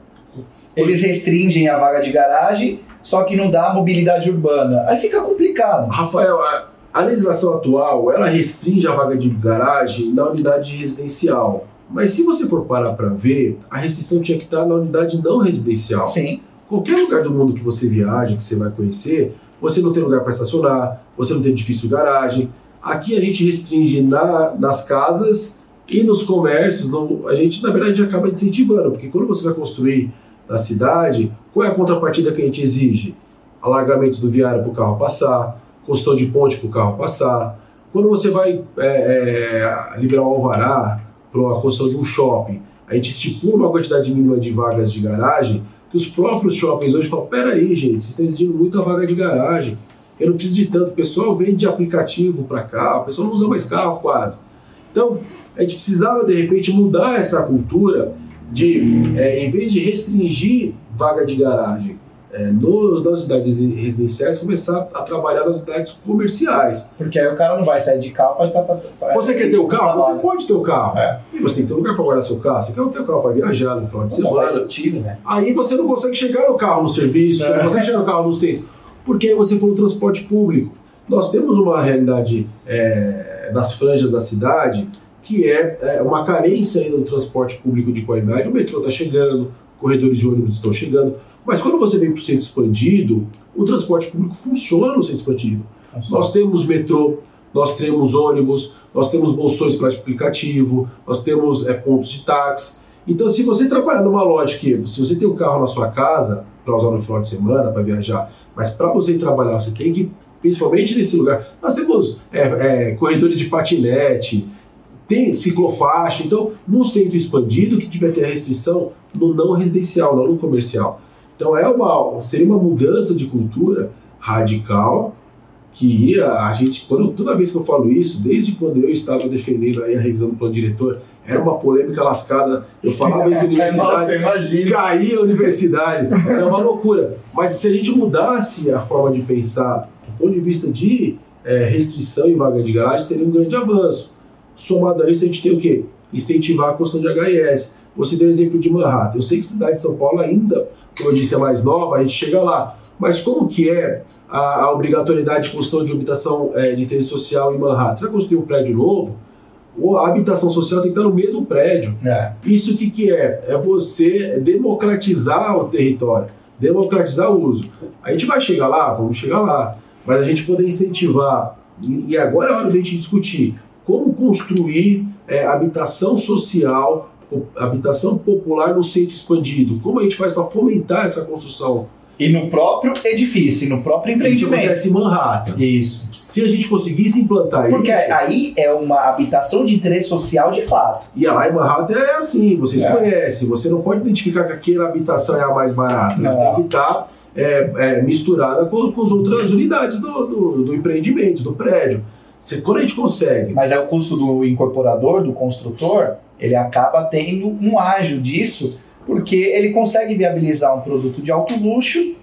eles restringem a vaga de garagem, só que não dá mobilidade urbana. Aí fica complicado. Rafael, a, a legislação atual, ela restringe a vaga de garagem na unidade residencial. Mas se você for parar para ver, a restrição tinha que estar na unidade não residencial. Sim. Qualquer lugar do mundo que você viaja, que você vai conhecer, você não tem lugar para estacionar, você não tem edifício de garagem. Aqui a gente restringe na, nas casas e nos comércios, não, a gente na verdade acaba incentivando, porque quando você vai construir na cidade, qual é a contrapartida que a gente exige? Alargamento do viário para o carro passar, construção de ponte para o carro passar. Quando você vai é, é, liberar um alvará para a construção de um shopping, a gente estipula uma quantidade mínima de vagas de garagem que os próprios shoppings hoje falam, peraí gente, vocês estão exigindo muita vaga de garagem, eu não preciso de tanto, o pessoal vem de aplicativo para cá, o pessoal não usa mais carro quase. Então, a gente precisava de repente mudar essa cultura de, é, em vez de restringir vaga de garagem é, no, nas unidades residenciais, começar a trabalhar nas unidades comerciais. Porque aí o cara não vai sair de carro para estar para. Você quer ter o carro? Você pode ter o carro. É. E você tem que ter um lugar para guardar seu carro. Você quer ter o carro para viajar no final de semana. Não faz sentido, né? Aí você não consegue chegar no carro no serviço, é. não consegue chegar no carro no centro. Porque aí você for no transporte público. Nós temos uma realidade é, nas franjas da cidade que é, é uma carência ainda no transporte público de qualidade. O metrô está chegando, corredores de ônibus estão chegando, mas quando você vem para o centro expandido, o transporte público funciona no centro expandido. Funciona. Nós temos metrô, nós temos ônibus, nós temos bolsões para aplicativo, nós temos é, pontos de táxi. Então, se você trabalhar numa loja que, se você tem um carro na sua casa, para usar no final de semana, para viajar, mas para você trabalhar, você tem que, principalmente nesse lugar, nós temos é, é, corredores de patinete, tem ciclofaixa, então, no centro expandido, que tiver ter a restrição no não residencial, não no comercial. Então, é uma, seria uma mudança de cultura radical que ia, a gente, quando, toda vez que eu falo isso, desde quando eu estava defendendo aí a revisão do plano diretor, era uma polêmica lascada. Eu falava isso na universidade, caía a universidade, era uma loucura. Mas se a gente mudasse a forma de pensar do ponto de vista de é, restrição em vaga de garagem, seria um grande avanço. Somado a isso, a gente tem o quê? Incentivar a construção de HIS. Você deu o exemplo de Manhattan. Eu sei que a cidade de São Paulo ainda, como eu disse, é mais nova, a gente chega lá. Mas como que é a, a obrigatoriedade de construção de habitação é, de interesse social em Manhattan? Você vai construir um prédio novo, ou a habitação social tem que estar no mesmo prédio. É. Isso o que, que é? É você democratizar o território, democratizar o uso. A gente vai chegar lá? Vamos chegar lá. Mas a gente poder incentivar, e agora é hora de a gente discutir como construir é, habitação social, habitação popular no centro expandido. Como a gente faz para fomentar essa construção e no próprio edifício, no próprio empreendimento. Isso acontece em Manhattan. Isso. Se a gente conseguisse implantar Porque isso. Porque aí é uma habitação de interesse social de fato. E lá em Manhattan é assim, vocês é. conhecem. Você não pode identificar que aquela habitação é a mais barata. Não. Tem que estar tá, é, é, misturada com, com as outras unidades do, do, do empreendimento, do prédio. Você, quando a gente consegue. Mas é o custo do incorporador, do construtor, ele acaba tendo um ágio disso porque ele consegue viabilizar um produto de alto luxo.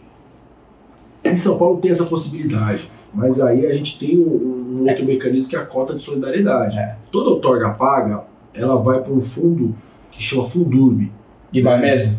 Em São Paulo tem essa possibilidade, mas aí a gente tem um, um outro mecanismo que é a cota de solidariedade. É. Toda outorga paga, ela vai para um fundo que chama Fundurb. E vai é, mesmo?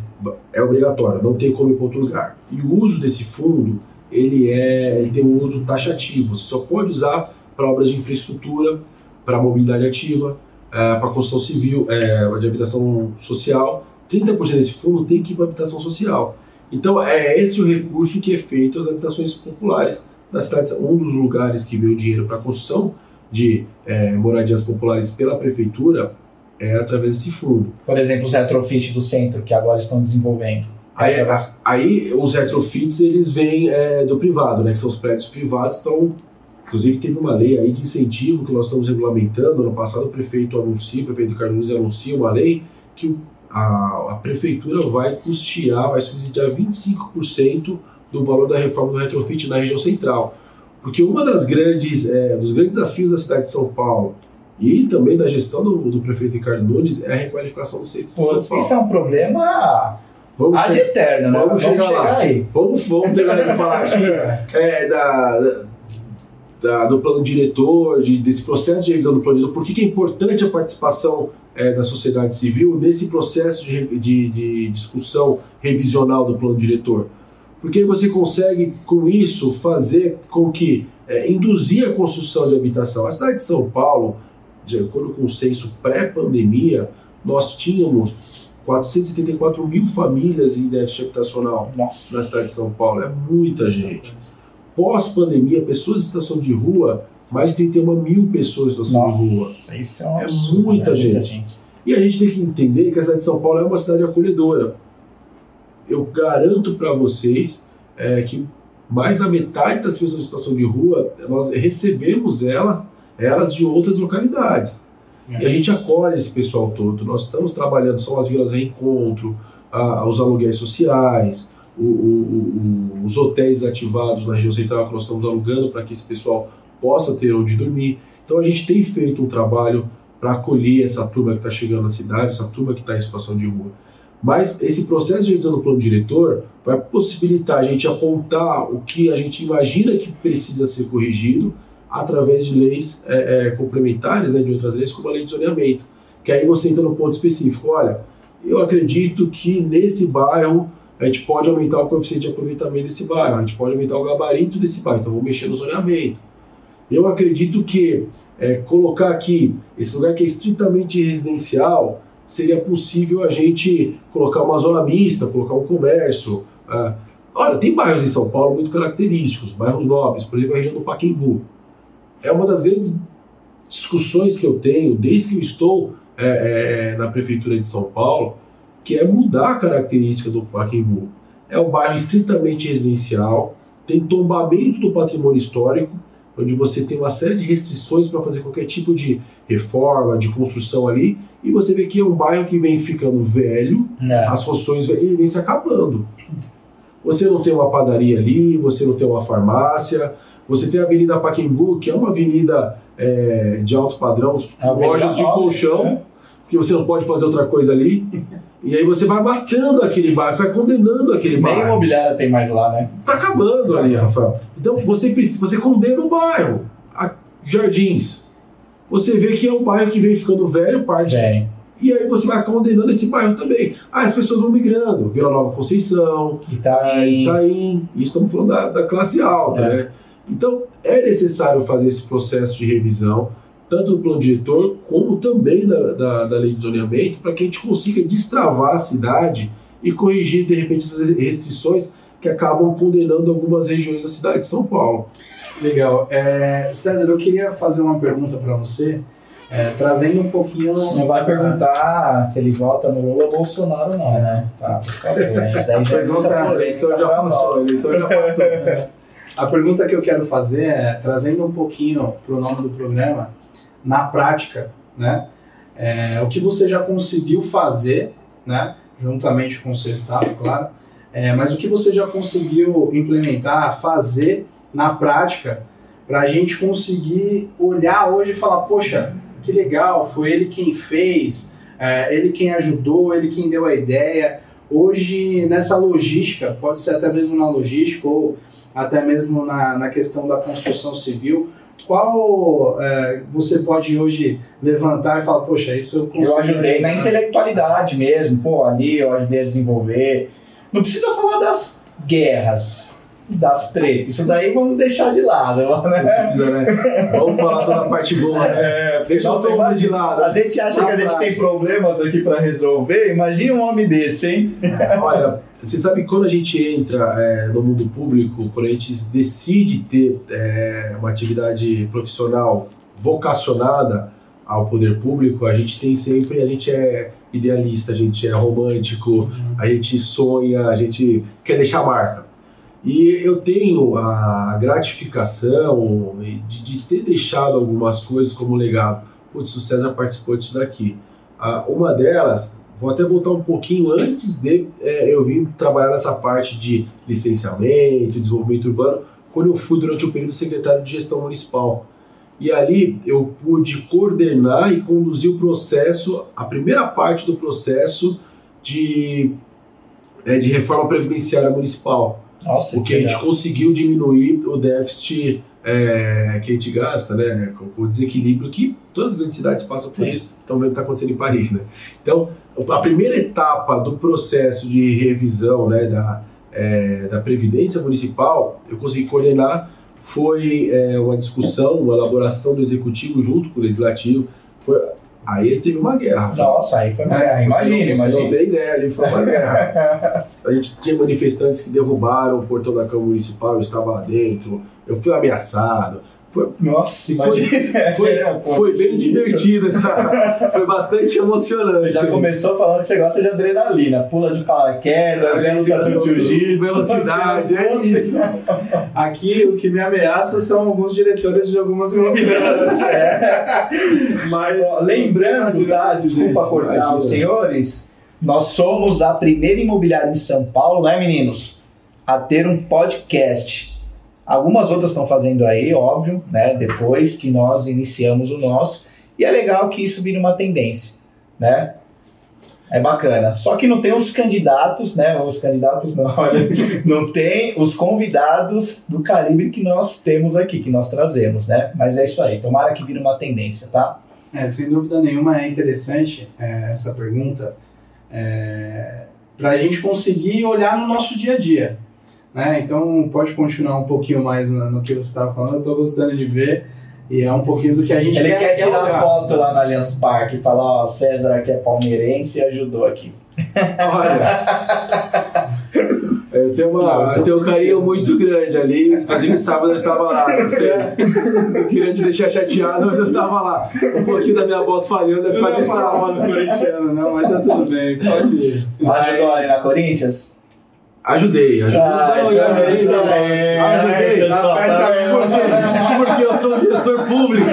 É obrigatório, não tem como ir para outro lugar. E o uso desse fundo, ele é, ele tem um uso taxativo. Você só pode usar para obras de infraestrutura, para mobilidade ativa, é, para construção civil, é, de habitação social 30% desse fundo tem que ir para habitação social. Então, é esse o recurso que é feito das habitações populares das cidades. Um dos lugares que veio dinheiro para a construção de é, moradias populares pela prefeitura é através desse fundo. Por exemplo, os retrofits do centro, que agora estão desenvolvendo. Aí, aí os retrofits eles vêm é, do privado, né, que são os prédios privados. Então, inclusive, teve uma lei aí de incentivo que nós estamos regulamentando. Ano passado, o prefeito anuncia, o prefeito Carlos anuncia uma lei que a, a prefeitura vai custear, vai subsidiar 25% do valor da reforma do retrofit na região central. Porque uma das grandes, é, dos grandes desafios da cidade de São Paulo e também da gestão do, do prefeito Ricardo Nunes é a requalificação do centro Pô, de São Paulo. Isso é um problema vamos ad eterno, né? Vamos, vamos chegar, chegar aí. Vamos, vamos terminar de falar aqui é, da, da, do plano diretor, de, desse processo de revisão do plano diretor, por que, que é importante a participação é, da sociedade civil nesse processo de, de, de, discussão revisional do plano diretor. Porque você consegue, com isso, fazer com que é, induzir a construção de habitação. A cidade de São Paulo, de acordo com o censo pré-pandemia, nós tínhamos 474 mil famílias em déficit habitacional Nossa. na cidade de São Paulo. É muita gente. Pós-pandemia, pessoas em situação de rua mais de 31 mil pessoas em situação de rua. Isso é, um é absurdo, muita, né? gente. muita gente. E a gente tem que entender que a cidade de São Paulo é uma cidade acolhedora. Eu garanto para vocês é, que mais da metade das pessoas em situação de rua, nós recebemos ela, elas de outras localidades. É. E a gente acolhe esse pessoal todo. Nós estamos trabalhando, são as vilas reencontro, a, os aluguéis sociais, o, o, o, os hotéis ativados na região central que nós estamos alugando para que esse pessoal possa ter onde dormir. Então a gente tem feito um trabalho para acolher essa turma que está chegando na cidade, essa turma que está em situação de rua. Mas esse processo de revisão do plano diretor vai possibilitar a gente apontar o que a gente imagina que precisa ser corrigido através de leis é, é, complementares, né, de outras leis, como a lei de zoneamento. Que aí você entra no ponto específico. Olha, eu acredito que nesse bairro a gente pode aumentar o coeficiente de aproveitamento desse bairro, a gente pode aumentar o gabarito desse bairro, então vamos mexer no zoneamento. Eu acredito que é, colocar aqui, esse lugar que é estritamente residencial, seria possível a gente colocar uma zona mista, colocar um comércio. Ah, olha, tem bairros em São Paulo muito característicos, bairros nobres, por exemplo, a região do Paquembu. É uma das grandes discussões que eu tenho desde que eu estou é, é, na Prefeitura de São Paulo, que é mudar a característica do Paquembu. É um bairro estritamente residencial, tem tombamento do patrimônio histórico, onde você tem uma série de restrições para fazer qualquer tipo de reforma, de construção ali, e você vê que é um bairro que vem ficando velho, é. as funções vêm, vem se acabando. Você não tem uma padaria ali, você não tem uma farmácia, você tem a Avenida Paquembu, que é uma avenida é, de alto padrão, é lojas de colchão, né? Porque você não pode fazer outra coisa ali. E aí você vai matando aquele bairro, você vai condenando aquele bairro. Nem imobiliária tem mais lá, né? Tá acabando ali, Rafael. Então você, você condena o bairro. A Jardins. Você vê que é um bairro que vem ficando velho, parte. Bem. E aí você vai condenando esse bairro também. Ah, as pessoas vão migrando. Vila Nova Conceição, Itaim. Itaim. Isso estamos falando da, da classe alta, é. né? Então é necessário fazer esse processo de revisão tanto do plano diretor como também da, da, da lei de zoneamento, para que a gente consiga destravar a cidade e corrigir, de repente, essas restrições que acabam condenando algumas regiões da cidade de São Paulo. Legal. É, César, eu queria fazer uma pergunta para você, é, trazendo um pouquinho. Não vai perguntar se ele vota no Lula ou Bolsonaro, não, né? Tá, por favor. Isso aí já pergunta, a eleição já passou. A eleição já passou. A pergunta que eu quero fazer é, trazendo um pouquinho para o nome do programa, na prática, né? É, o que você já conseguiu fazer, né? Juntamente com o seu staff, claro. É, mas o que você já conseguiu implementar, fazer na prática, para a gente conseguir olhar hoje e falar, poxa, que legal, foi ele quem fez, é, ele quem ajudou, ele quem deu a ideia. Hoje, nessa logística, pode ser até mesmo na logística ou até mesmo na, na questão da construção civil, qual é, você pode hoje levantar e falar, poxa, isso eu consegui. Eu ajudei na intelectualidade mesmo, pô, ali eu ajudei a desenvolver. Não precisa falar das guerras, das tretas. Isso daí vamos deixar de lado. Né? Precisa, né? Vamos falar só da parte boa, né? É, Deixa o de lado. A gente acha que a gente tem problemas aqui para resolver. Imagina um homem desse, hein? Olha, você sabe que quando a gente entra é, no mundo público, quando a gente decide ter é, uma atividade profissional vocacionada ao poder público, a gente tem sempre, a gente é idealista, a gente é romântico, a gente sonha, a gente quer deixar marca. E eu tenho a gratificação de, de ter deixado algumas coisas como legado. Putz, o César participou disso daqui. Ah, uma delas, vou até voltar um pouquinho antes de é, eu vir trabalhar nessa parte de licenciamento, desenvolvimento urbano, quando eu fui durante o período secretário de gestão municipal. E ali eu pude coordenar e conduzir o processo, a primeira parte do processo de, é, de reforma previdenciária municipal. Nossa, porque a gente conseguiu diminuir o déficit é, que a gente gasta, né, o desequilíbrio que todas as grandes cidades passam por Sim. isso. Estão vendo o que está acontecendo em Paris, né? Então, a primeira etapa do processo de revisão, né, da, é, da previdência municipal, eu consegui coordenar foi é, uma discussão, uma elaboração do executivo junto com o legislativo. Foi, Aí teve uma guerra. Nossa, aí foi uma guerra. Imagina, imagina. Não tem ideia, ali foi uma guerra. a gente tinha manifestantes que derrubaram o portão da Câmara Municipal, eu estava lá dentro, eu fui ameaçado. Foi, Nossa, imagina. Foi, foi, é, foi bem divertido, essa, foi bastante emocionante. Já começou falando que você gosta de adrenalina, pula de paraquedas, é, lutador de jiu-jitsu. Velocidade, é isso. Aqui o que me ameaça são alguns diretores de algumas imobiliárias. É. Mas, Ó, lembrando, tá, desculpa cortar os senhores, nós somos a primeira imobiliária em São Paulo, né meninos? A ter um podcast Algumas outras estão fazendo aí, óbvio, né? Depois que nós iniciamos o nosso. E é legal que isso vire uma tendência, né? É bacana. Só que não tem os candidatos, né? Os candidatos não, olha, não tem os convidados do calibre que nós temos aqui, que nós trazemos, né? Mas é isso aí. Tomara que vire uma tendência, tá? É, sem dúvida nenhuma é interessante é, essa pergunta é, para a gente conseguir olhar no nosso dia a dia. Né? Então pode continuar um pouquinho mais no, no que você estava falando, eu estou gostando de ver E é um pouquinho do que a gente Ele quer, quer tirar foto lá no Allianz Parque e falar, ó, César que é palmeirense e ajudou aqui. Olha. Eu tenho, uma, Não, eu tenho um carinho muito grande ali. Inclusive, sábado eu estava lá. Eu queria te deixar chateado, mas eu estava lá. Um pouquinho da minha voz falhando, é Eu disso. falar mal do corintiano, não, mas tá tudo bem, pode ir. Ajudou ali na Corinthians? Ajudei, ajudei. Ah, então ajudei, é isso aí. Ajudei, Ai, tá pessoal, tá vendo? porque, eu sou um gestor público.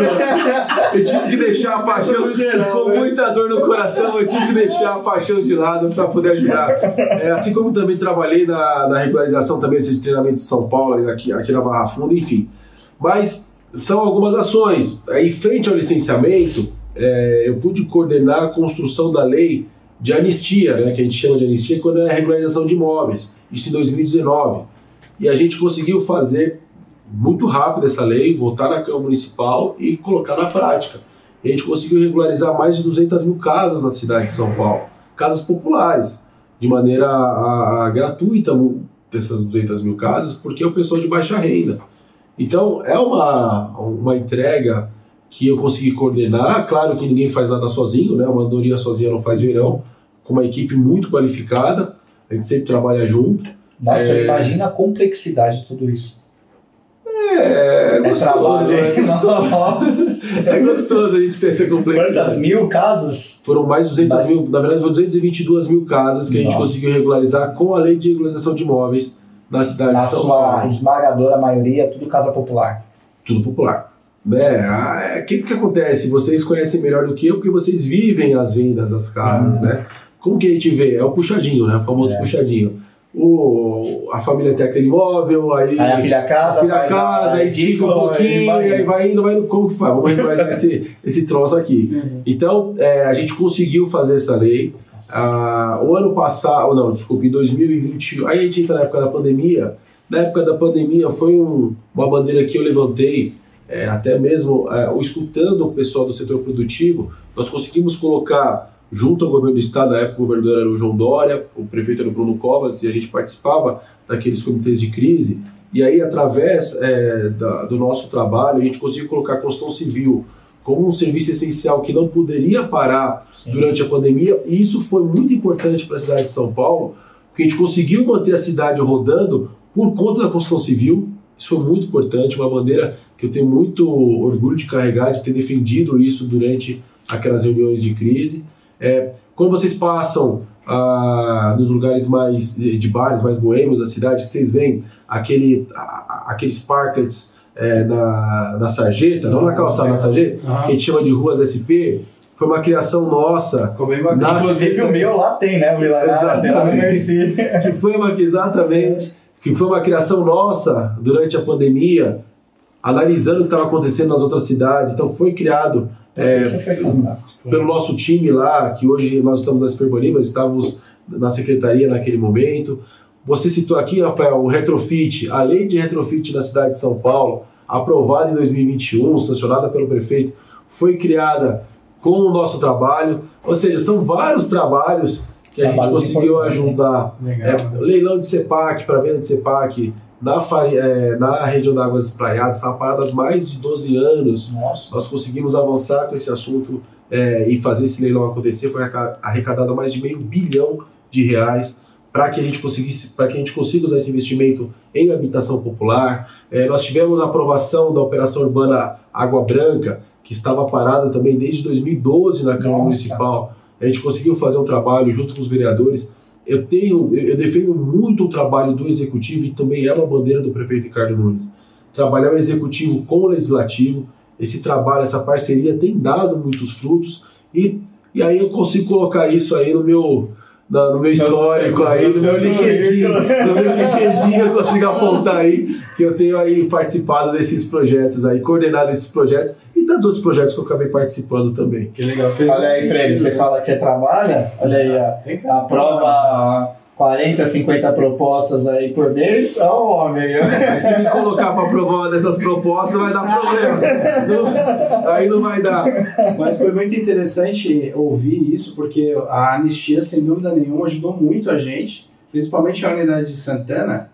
Eu tive que deixar a paixão, geral, com né? muita dor no coração, eu tive que deixar a paixão de lado para poder ajudar. É, assim como também trabalhei na, na regularização também de treinamento de São Paulo, aqui, aqui na Barra Funda, enfim. Mas são algumas ações. Em frente ao licenciamento, é, eu pude coordenar a construção da lei de anistia, né, que a gente chama de anistia quando é a regularização de imóveis, isso em 2019. E a gente conseguiu fazer muito rápido essa lei, voltar na Câmara Municipal e colocar na prática. A gente conseguiu regularizar mais de 200 mil casas na cidade de São Paulo, casas populares, de maneira a- a gratuita dessas 200 mil casas, porque é o pessoal de baixa renda. Então, é uma, uma entrega que eu consegui coordenar. Claro que ninguém faz nada sozinho, né? Uma andorinha sozinha não faz verão. Com uma equipe muito qualificada, a gente sempre trabalha junto. Nossa, É. imagina a complexidade de tudo isso. É, É gostoso, trabalho, é gostoso. Nossa. É gostoso a gente ter essa Quantas complexidade. mil casas? Foram mais de 200 mil, na verdade foram 222 mil casas que a gente Nossa. conseguiu regularizar com a lei de regularização de imóveis na cidade Na de São sua Paulo. esmagadora maioria, tudo casa popular. tudo popular. Né? Ah, é, O que, que acontece? Vocês conhecem melhor do que eu, porque vocês vivem as vendas das casas, Uhum. né? Como que a gente vê? É o puxadinho, né? O famoso É. puxadinho. O, a família tem aquele imóvel, aí, Aí a filha a casa, filha faz casa, a aí estica um pouquinho, vai e aí vai indo, vai indo, como que faz? Vamos regularizar esse, esse troço aqui. Então, é, a gente conseguiu fazer essa lei. Ah, o ano passado, não, desculpe, em 2020, aí a gente entra na época da pandemia. Na época da pandemia foi um- uma bandeira que eu levantei, é, até mesmo é, escutando o pessoal do setor produtivo, nós conseguimos colocar junto ao governo do estado, na época o governador era o João Dória, o prefeito era o Bruno Covas, e a gente participava daqueles comitês de crise, e aí através é, da- do nosso trabalho a gente conseguiu colocar a construção civil como um serviço essencial que não poderia parar Sim. durante a pandemia, e isso foi muito importante para a cidade de São Paulo, porque a gente conseguiu manter a cidade rodando por conta da construção civil. Isso foi muito importante, uma bandeira que eu tenho muito orgulho de carregar, de ter defendido isso durante aquelas reuniões de crise. É, quando vocês passam ah, nos lugares mais de bares, mais boêmios da cidade, que vocês veem aquele, a- aqueles parklets é, na, na sarjeta, não na calçada, na sarjeta, Aham. que a gente chama de ruas SP, foi uma criação nossa Inclusive o meu lá tem, né? O Vila Exatamente. lá no Merci. que foi uma exatamente que foi uma criação nossa durante a pandemia, analisando o que estava acontecendo nas outras cidades. Então foi criado é, Isso foi fantástico. pelo nosso time lá, que hoje nós estamos na Superbolim, mas estávamos na secretaria naquele momento. Você citou aqui, Rafael, o retrofit, a lei de retrofit na cidade de São Paulo, aprovada em 2021, sancionada pelo prefeito, foi criada com o nosso trabalho. Ou seja, são vários trabalhos que a gente conseguiu ajudar Legal. é, leilão de CEPAC, para venda de CEPAC, na, é, na região da Águas Espraiadas, está parada há mais de 12 anos. Nossa. Nós conseguimos avançar com esse assunto é, e fazer esse leilão acontecer. Foi arreca- arrecadado mais de meio bilhão de reais para que a gente conseguisse, para que a gente consiga usar esse investimento em habitação popular. É, nós tivemos a aprovação da operação urbana Água Branca, que estava parada também desde 2012 na Câmara Nossa. Municipal. A gente conseguiu fazer um trabalho junto com os vereadores. Eu tenho, eu eu defendo muito o trabalho do executivo e também é uma bandeira do prefeito Ricardo Nunes. Trabalhar o executivo com o legislativo, esse trabalho, essa parceria tem dado muitos frutos e, e aí eu consigo colocar isso aí no meu na- no meu histórico aí, no meu LinkedIn, no meu LinkedIn eu consigo apontar aí que eu tenho aí participado desses projetos aí, coordenado esses projetos tantos outros projetos que eu acabei participando também. Que legal. Fez Olha aí, Fred, você né? fala que você trabalha, olha aí, ó. Vem cá. aprova 40, 50 propostas aí por mês, ó o homem. Aí se me colocar para aprovar uma dessas propostas vai dar problema. Não- aí não vai dar. Mas foi muito interessante ouvir isso, porque a anistia, sem dúvida nenhuma, ajudou muito a gente, principalmente a unidade de Santana.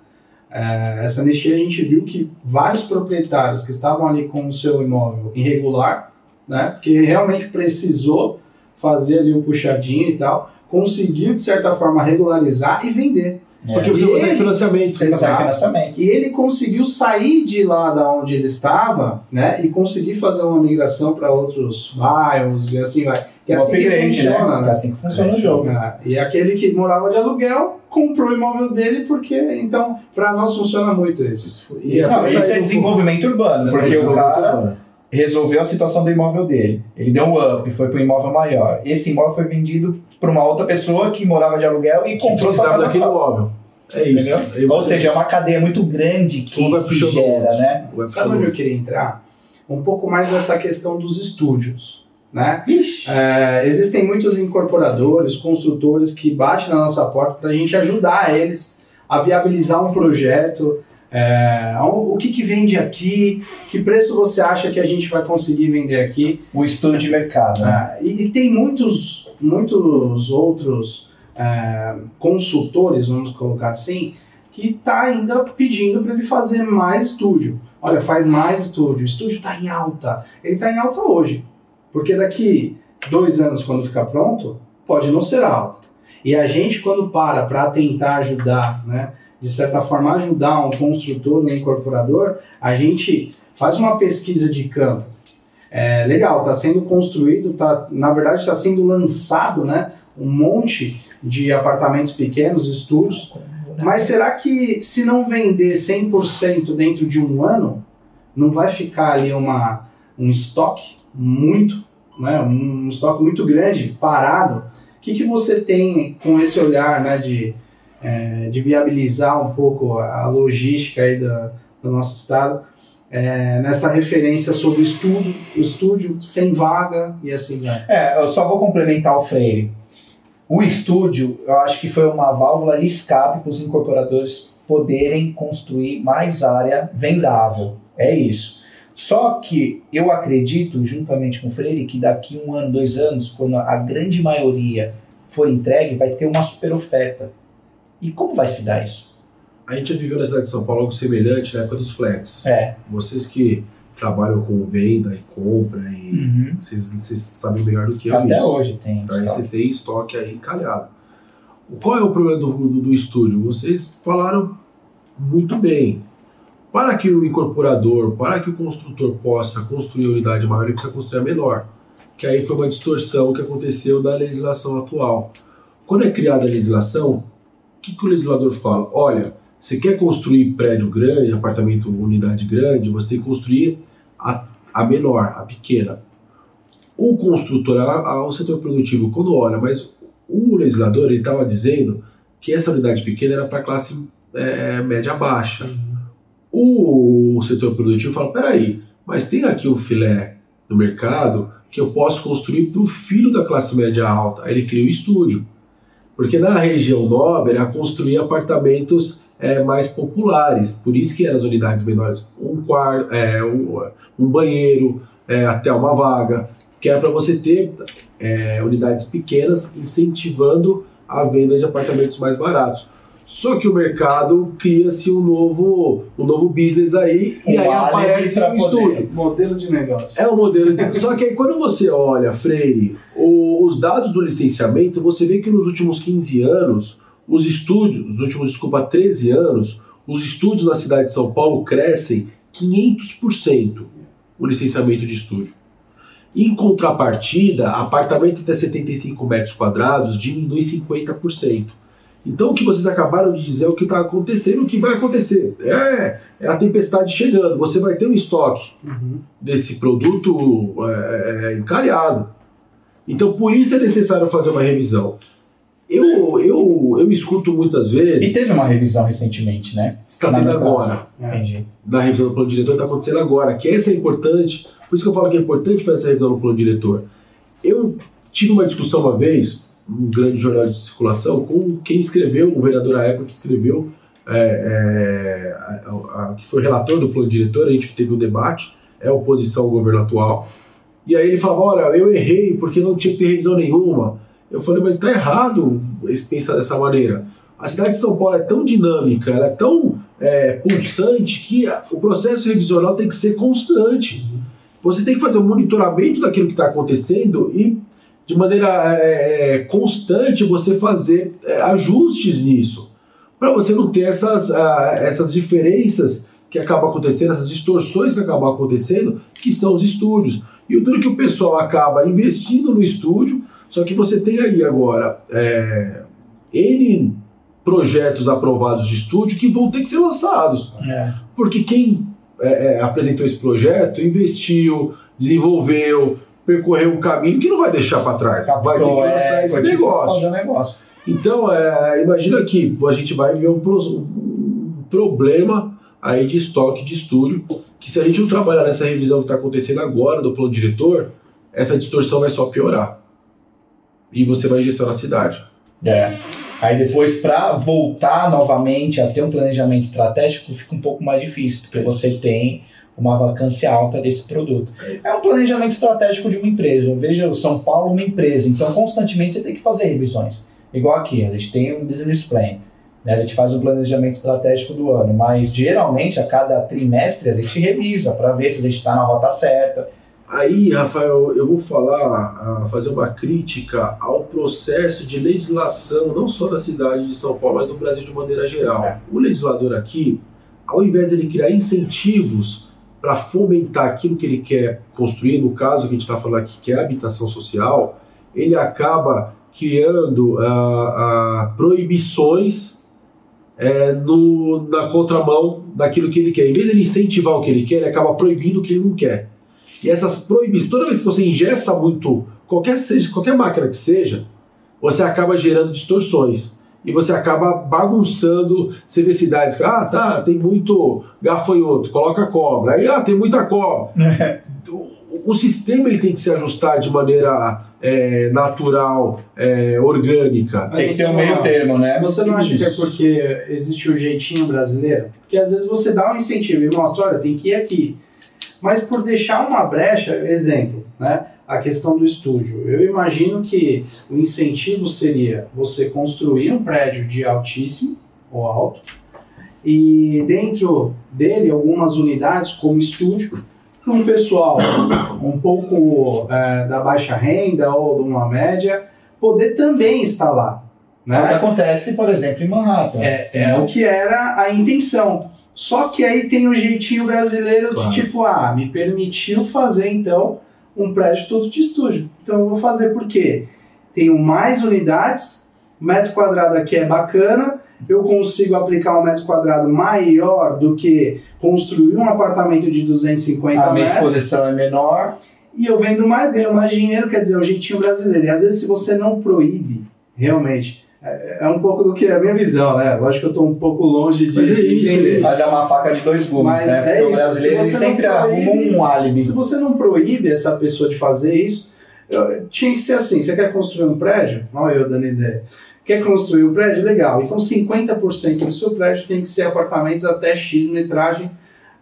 É, essa anistia a gente viu que vários proprietários que estavam ali com o seu imóvel irregular, né, porque realmente precisou fazer ali o puxadinho e tal, conseguiu de certa forma regularizar e vender. É. Porque você consegue financiamento. Exato. financiamento. E ele conseguiu sair de lá da onde ele estava, né? E conseguir fazer uma migração para outros bairros e assim vai. Que é assim que funciona, né? É assim que funciona é, o jogo. É. E aquele que morava de aluguel comprou o imóvel dele porque, então, para nós funciona muito isso. E Não, isso é desenvolvimento urbano, porque o cara resolveu a situação do imóvel dele. Ele deu um up, foi para um imóvel maior. Esse imóvel foi vendido para uma outra pessoa que morava de aluguel e que comprou sua casa daquele imóvel. É isso. É Ou seja, é uma cadeia muito grande que se gera, né? Sabe onde eu queria entrar? Um pouco mais nessa questão dos estúdios. Né? É, existem muitos incorporadores, construtores que batem na nossa porta para a gente ajudar eles a viabilizar um projeto, é, o que, que vende aqui? Que preço você acha que a gente vai conseguir vender aqui? O estudo de mercado. Né? É, e, e, tem muitos, muitos outros é, consultores, vamos colocar assim, que está ainda pedindo para ele fazer mais estúdio. Olha, faz mais estúdio. O estúdio está em alta. Ele está em alta hoje. Porque daqui dois anos, quando ficar pronto, pode não ser alta. E a gente, quando para para tentar ajudar, né? de certa forma, ajudar um construtor, um incorporador, a gente faz uma pesquisa de campo. É, legal, está sendo construído, tá, na verdade está sendo lançado né, um monte de apartamentos pequenos, estúdios, mas será que se não vender 100% dentro de um ano, não vai ficar ali uma, um estoque muito, né, um estoque muito grande, parado? O que, que você tem com esse olhar né, de é, de viabilizar um pouco a logística aí do, do nosso estado, é, nessa referência sobre estudo, estúdio sem vaga e assim vai. É, eu só vou complementar o Freire. O estúdio, eu acho que foi uma válvula de escape para os incorporadores poderem construir mais área vendável. É isso. Só que eu acredito, juntamente com o Freire, que daqui um ano, dois anos, quando a grande maioria for entregue, vai ter uma super oferta e como vai se dar isso? A gente já viveu na cidade de São Paulo algo semelhante na época dos flats. É. Vocês que trabalham com venda e compra e uhum. vocês, vocês, sabem melhor do que eu Até isso. hoje tem então, Você tem estoque aí encalhado. Qual é o problema do, do, do estúdio? Vocês falaram muito bem. Para que o incorporador, para que o construtor possa construir a unidade maior, ele precisa construir a menor. Que aí foi uma distorção que aconteceu da legislação atual. Quando é criada a legislação, que, que o legislador fala? Olha, você quer construir prédio grande, apartamento, unidade grande, você tem que construir a, a menor, a pequena. O construtor, a, a, o setor produtivo, quando olha, mas o legislador estava dizendo que essa unidade pequena era para classe é, média baixa. O setor produtivo fala: peraí, mas tem aqui um filé no mercado que eu posso construir para o filho da classe média alta. Aí ele cria o estúdio. Porque na região nobre era construir apartamentos é, mais populares, por isso que eram as unidades menores, um quarto, é, um, um, banheiro, é, até uma vaga, que era para você ter é, unidades pequenas incentivando a venda de apartamentos mais baratos. Só que o mercado cria-se um novo, um novo business aí e aí aparece um estúdio. Modelo de negócio. É o um modelo de Só que aí quando você olha, Freire, o, os dados do licenciamento, você vê que nos últimos 15 anos, os estúdios, nos últimos, desculpa, 13 anos, os estúdios na cidade de São Paulo crescem 500% o licenciamento de estúdio. Em contrapartida, apartamento até 75 metros quadrados diminui 50%. Então o que vocês acabaram de dizer é o que está acontecendo, o que vai acontecer. É, é, a tempestade chegando. Você vai ter um estoque uhum. desse produto é, é, encalhado. Então por isso é necessário fazer uma revisão. Eu, eu, eu escuto muitas vezes. E teve uma revisão recentemente, né? Está tendo agora. Entendi. Da revisão do plano diretor está acontecendo agora. Que essa é importante. Por isso que eu falo que é importante fazer essa revisão do plano diretor. Eu tive uma discussão uma vez um grande jornal de circulação, com quem escreveu, o vereador à que escreveu, é, é, a, a, que foi relator do plano diretor, a gente teve um debate, é oposição ao governo atual, e aí ele falava, olha, eu errei porque não tinha que ter revisão nenhuma. Eu falei, mas está errado pensar dessa maneira. A cidade de São Paulo é tão dinâmica, ela é tão é, pulsante que o processo revisional tem que ser constante. Você tem que fazer um monitoramento daquilo que está acontecendo e, de maneira é, é, constante, você fazer é, ajustes nisso. Para você não ter essas, essas diferenças que acabam acontecendo, essas distorções que acabam acontecendo, que são os estúdios. E o duro que o pessoal acaba investindo no estúdio, só que você tem aí agora é, N projetos aprovados de estúdio que vão ter que ser lançados. É. Porque quem é, é, apresentou esse projeto investiu, desenvolveu, percorreu um caminho que não vai deixar para trás. Captou, vai ter que lançar é, esse negócio. negócio. Então, é, imagina que a gente vai ver um, um problema aí de estoque de estúdio, que se a gente não trabalhar nessa revisão que está acontecendo agora do plano diretor, essa distorção vai só piorar. E você vai injetar na cidade. É. Aí depois, para voltar novamente a ter um planejamento estratégico, fica um pouco mais difícil, porque você tem uma vacância alta desse produto. É um planejamento estratégico de uma empresa. Veja o São Paulo uma empresa, então constantemente você tem que fazer revisões. Igual aqui, a gente tem um business plan, né? a gente faz um planejamento estratégico do ano, mas geralmente a cada trimestre a gente revisa para ver se a gente está na rota certa, Aí, Rafael, eu vou falar, fazer uma crítica ao processo de legislação, não só da cidade de São Paulo, mas do Brasil de maneira geral. É. O legislador aqui, ao invés de ele criar incentivos para fomentar aquilo que ele quer construir, no caso que a gente está falando aqui, que é a habitação social, ele acaba criando uh, uh, proibições é, no, na contramão daquilo que ele quer. Em vez de ele incentivar o que ele quer, ele acaba proibindo o que ele não quer. E essas proibições, toda vez que você ingessa muito, qualquer, seja, qualquer máquina que seja, você acaba gerando distorções. E você acaba bagunçando. Você vê cidades ah, tá, tem muito gafanhoto, coloca cobra. Aí, ah, tem muita cobra. É. O, o, sistema ele tem que se ajustar de maneira é, natural, é, orgânica. Tem que ser um meio termo, né? Você não acha que é porque existe o jeitinho brasileiro? Porque às vezes você dá um incentivo e mostra, olha, tem que ir aqui mas por deixar uma brecha, exemplo, né? A questão do estúdio. Eu imagino que o incentivo seria você construir um prédio de altíssimo ou alto e dentro dele algumas unidades como estúdio para um pessoal um pouco é, da baixa renda ou de uma média poder também instalar. Né? É o que acontece, por exemplo, em Manhattan. É, é o que era a intenção. Só que aí tem o jeitinho brasileiro claro. de tipo, ah, me permitiu fazer então um prédio todo de estúdio. Então eu vou fazer por quê? Tenho mais unidades, metro quadrado aqui é bacana, eu consigo aplicar um metro quadrado maior do que construir um apartamento de 250 metros. A minha exposição é menor. E eu vendo mais, ganho mais dinheiro, quer dizer, é o jeitinho brasileiro. E às vezes se você não proíbe, realmente, é, é um pouco do que é a minha visão, né? Lógico que eu estou um pouco longe de, mas é isso, entender. Mas é uma faca de dois gumes, mas né? É Porque isso. o brasileiro sempre arruma um álibi. Se você não proíbe essa pessoa de fazer isso, tinha que ser assim. Você quer construir um prédio? Olha eu dando ideia. Quer construir um prédio? Legal. Então 50% do seu prédio tem que ser apartamentos até X metragem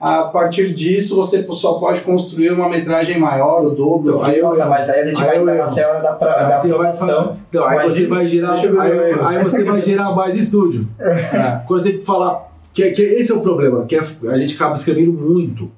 a partir disso você só pode construir uma metragem maior, o dobro. Então, aí, nossa, mas aí a gente aí vai entrar na senhora da, pra, da aprovação. Então, aí você vai gerar, aí, aí, você vai gerar mais estúdio. É. Quando você falar que, que esse é o problema, que é, a gente acaba escrevendo muito,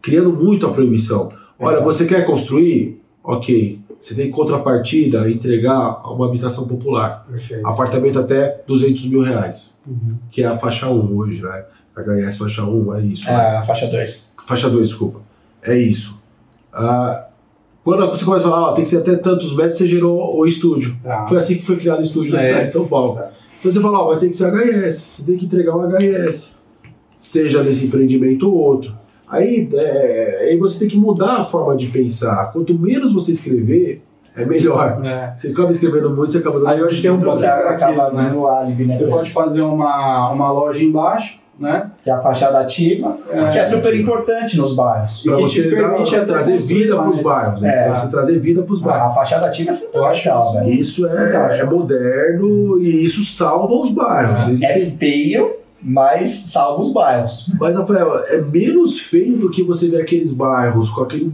criando muito a proibição. Olha, é. você quer construir? Ok. Você tem contrapartida entregar uma habitação popular. Perfeito. Apartamento até 200 mil reais, uhum. que é a faixa 1 hoje, né? HS faixa 1, é isso. É, né? faixa 2. Faixa 2, desculpa. É isso. Ah, quando você começa a falar, ó, tem que ser até tantos metros, você gerou o estúdio. Tá. Foi assim que foi criado o estúdio na é. cidade de São Paulo. Tá. Então você fala, ó, vai ter que ser HS, você tem que entregar um HS, seja nesse empreendimento ou outro. Aí, é, aí você tem que mudar a forma de pensar. Quanto menos você escrever, é melhor. É. Você acaba escrevendo muito, você acaba dando. Aí hoje tem um processo acaba né? no álibi, né? Você pode fazer uma, uma loja embaixo né? Que é a fachada ativa, é, que é super importante nos bairros. Para você te permite trazer vida para os bairros. Né? É. Você trazer vida para os bairros. A fachada ativa é fundamental. Né? Isso é, é moderno e isso salva os bairros. É feio, mas salva os bairros. Mas, Rafael, é menos feio do que você ver aqueles bairros com aquele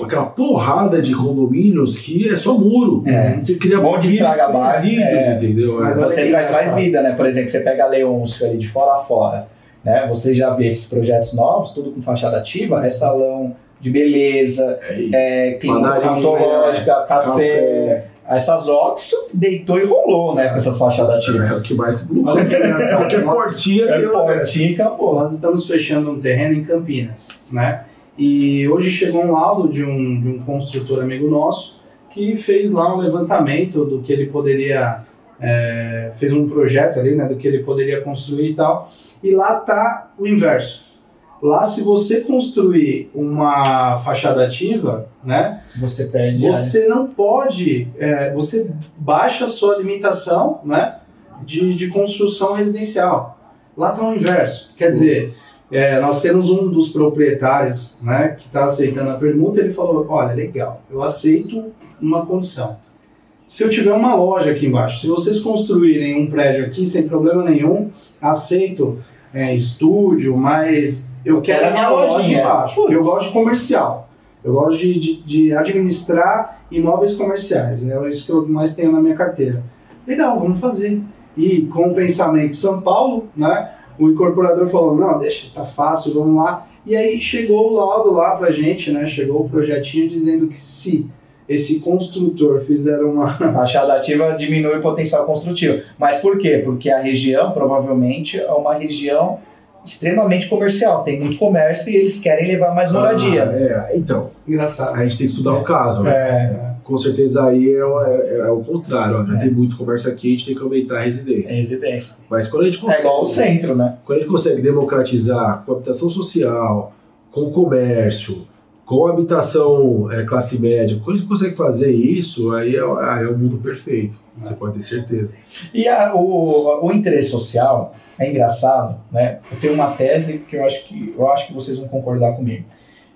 aquela porrada de condomínios que é só muro. É. Você cria Bom de estraga presídios, é. entendeu? Mas É. Você que traz mais vida, né? Por exemplo, você pega a Leôncio ali de fora a fora, né? Você já vê esses projetos novos, tudo com fachada ativa, né? Salão de beleza, é, clínica Padaria, odontológica, café. Café. Essas Oxo deitou e rolou, né? Com essas fachadas ativas. É o que mais se Olha que engraçado. Qualquer Nós- portinha É portinha e acabou. Nós estamos fechando um terreno em Campinas, né? E hoje chegou um laudo de um, de um construtor amigo nosso que fez lá um levantamento do que ele poderia, é, fez um projeto ali, né, do que ele poderia construir e tal. E lá tá o inverso. Lá, se você construir uma fachada ativa, né, Você perde. você não pode, é, você baixa a sua limitação né, de, de construção residencial. Lá está o inverso. Quer dizer, é, nós temos um dos proprietários né, que está aceitando a permuta, ele falou, olha, legal, eu aceito uma condição. Se eu tiver uma loja aqui embaixo, se vocês construírem um prédio aqui sem problema nenhum, aceito é, estúdio, mas eu quero a minha loja lojinha. embaixo, eu gosto de comercial. Eu gosto de, de, de administrar imóveis comerciais. É isso que eu mais tenho na minha carteira. Legal, vamos fazer. E com o pensamento São Paulo, né? O incorporador falou: não, deixa, tá fácil, vamos lá. E aí chegou o laudo lá pra gente, né? Chegou o projetinho dizendo que se esse construtor fizer uma. A fachada ativa diminui o potencial construtivo. Mas por quê? Porque a região, provavelmente, é uma região extremamente comercial. Tem muito comércio e eles querem levar mais moradia. Ah, é, então, Engraçado. a gente tem que estudar o caso, né? É, Com certeza aí é, o- é- é o contrário. ó. Já É. tem muito comércio aqui, a gente tem que aumentar a é residência. residência. Mas quando a gente É consegue, igual o centro, né? quando a gente consegue democratizar com habitação social, com comércio, com habitação é, classe média, quando a gente consegue fazer isso, aí é, o- aí é o mundo perfeito. Você pode ter certeza. E a- o, o interesse social é engraçado, né? Eu tenho uma tese que eu acho que eu acho que vocês vão concordar comigo.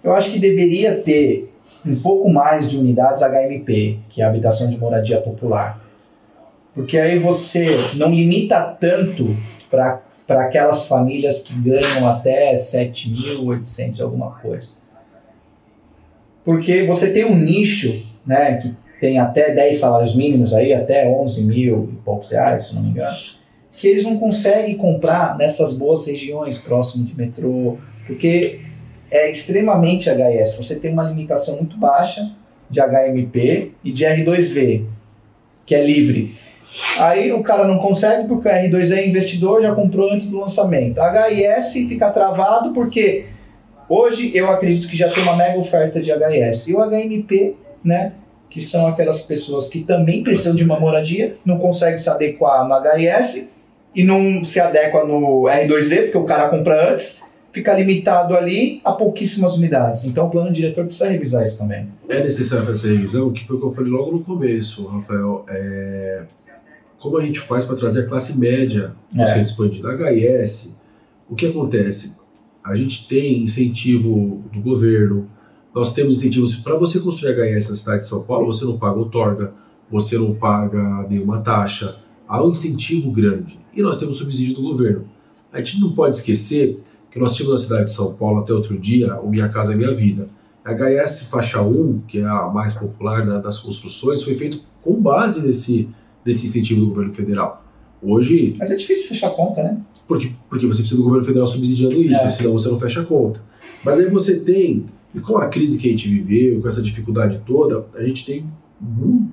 Eu acho que deveria ter um pouco mais de unidades HMP, que é a habitação de moradia popular. Porque aí você não limita tanto para aquelas famílias que ganham até 7.800 alguma coisa. Porque você tem um nicho, né, que tem até 10 salários mínimos aí, até 11 mil e poucos reais, se não me engano, que eles não conseguem comprar nessas boas regiões próximo de metrô, porque é extremamente HS. Você tem uma limitação muito baixa de HMP e de R2V, que é livre. Aí o cara não consegue porque o R2V é investidor, já comprou antes do lançamento. HIS fica travado porque hoje eu acredito que já tem uma mega oferta de HIS. E o HMP, né, que são aquelas pessoas que também precisam de uma moradia, não conseguem se adequar no HIS e não se adequa no R2V, porque o cara compra antes, fica limitado ali a pouquíssimas unidades. Então o plano diretor precisa revisar isso também. É necessário fazer essa revisão, que foi o que eu falei logo no começo, Rafael. É, como a gente faz para trazer a classe média no É. centro expandido? HIS, o que acontece? A gente tem incentivo do governo, nós temos incentivos para você construir HIS na cidade de São Paulo, você não paga outorga, você não paga nenhuma taxa, há um incentivo grande. E nós temos subsídio do governo. A gente não pode esquecer que nós tínhamos na cidade de São Paulo até outro dia o Minha Casa Minha Vida. A HS Faixa 1, que é a mais popular da- das construções, foi feito com base nesse, desse incentivo do governo federal. Hoje, Mas é difícil fechar a conta, né? porque, porque você precisa do governo federal subsidiando isso, É. senão você não fecha a conta. Mas aí você tem, e com a crise que a gente viveu, com essa dificuldade toda, a gente tem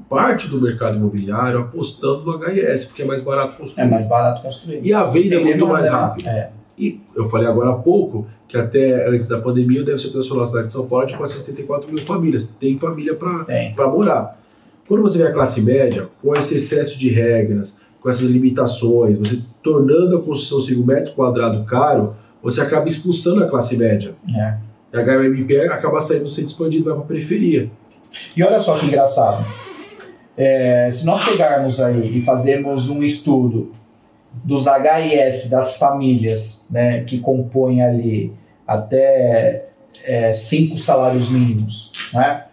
parte do mercado imobiliário apostando no HIS, porque é mais barato construir. É mais barato construir. E a venda é muito mais né? rápida. É. E eu falei agora há pouco que até antes da pandemia o déficit nacional da cidade de São Paulo de 474 mil famílias. Tem família para morar. Quando você vê a classe média, com esse excesso de regras, com essas limitações, você tornando a construção civil metro quadrado caro, você acaba expulsando a classe média. É. E a HMP acaba saindo do centro expandido vai para a periferia. E olha só que engraçado. É, se nós pegarmos aí e fazermos um estudo dos HIS das famílias né, que compõem ali até é, cinco salários mínimos, né?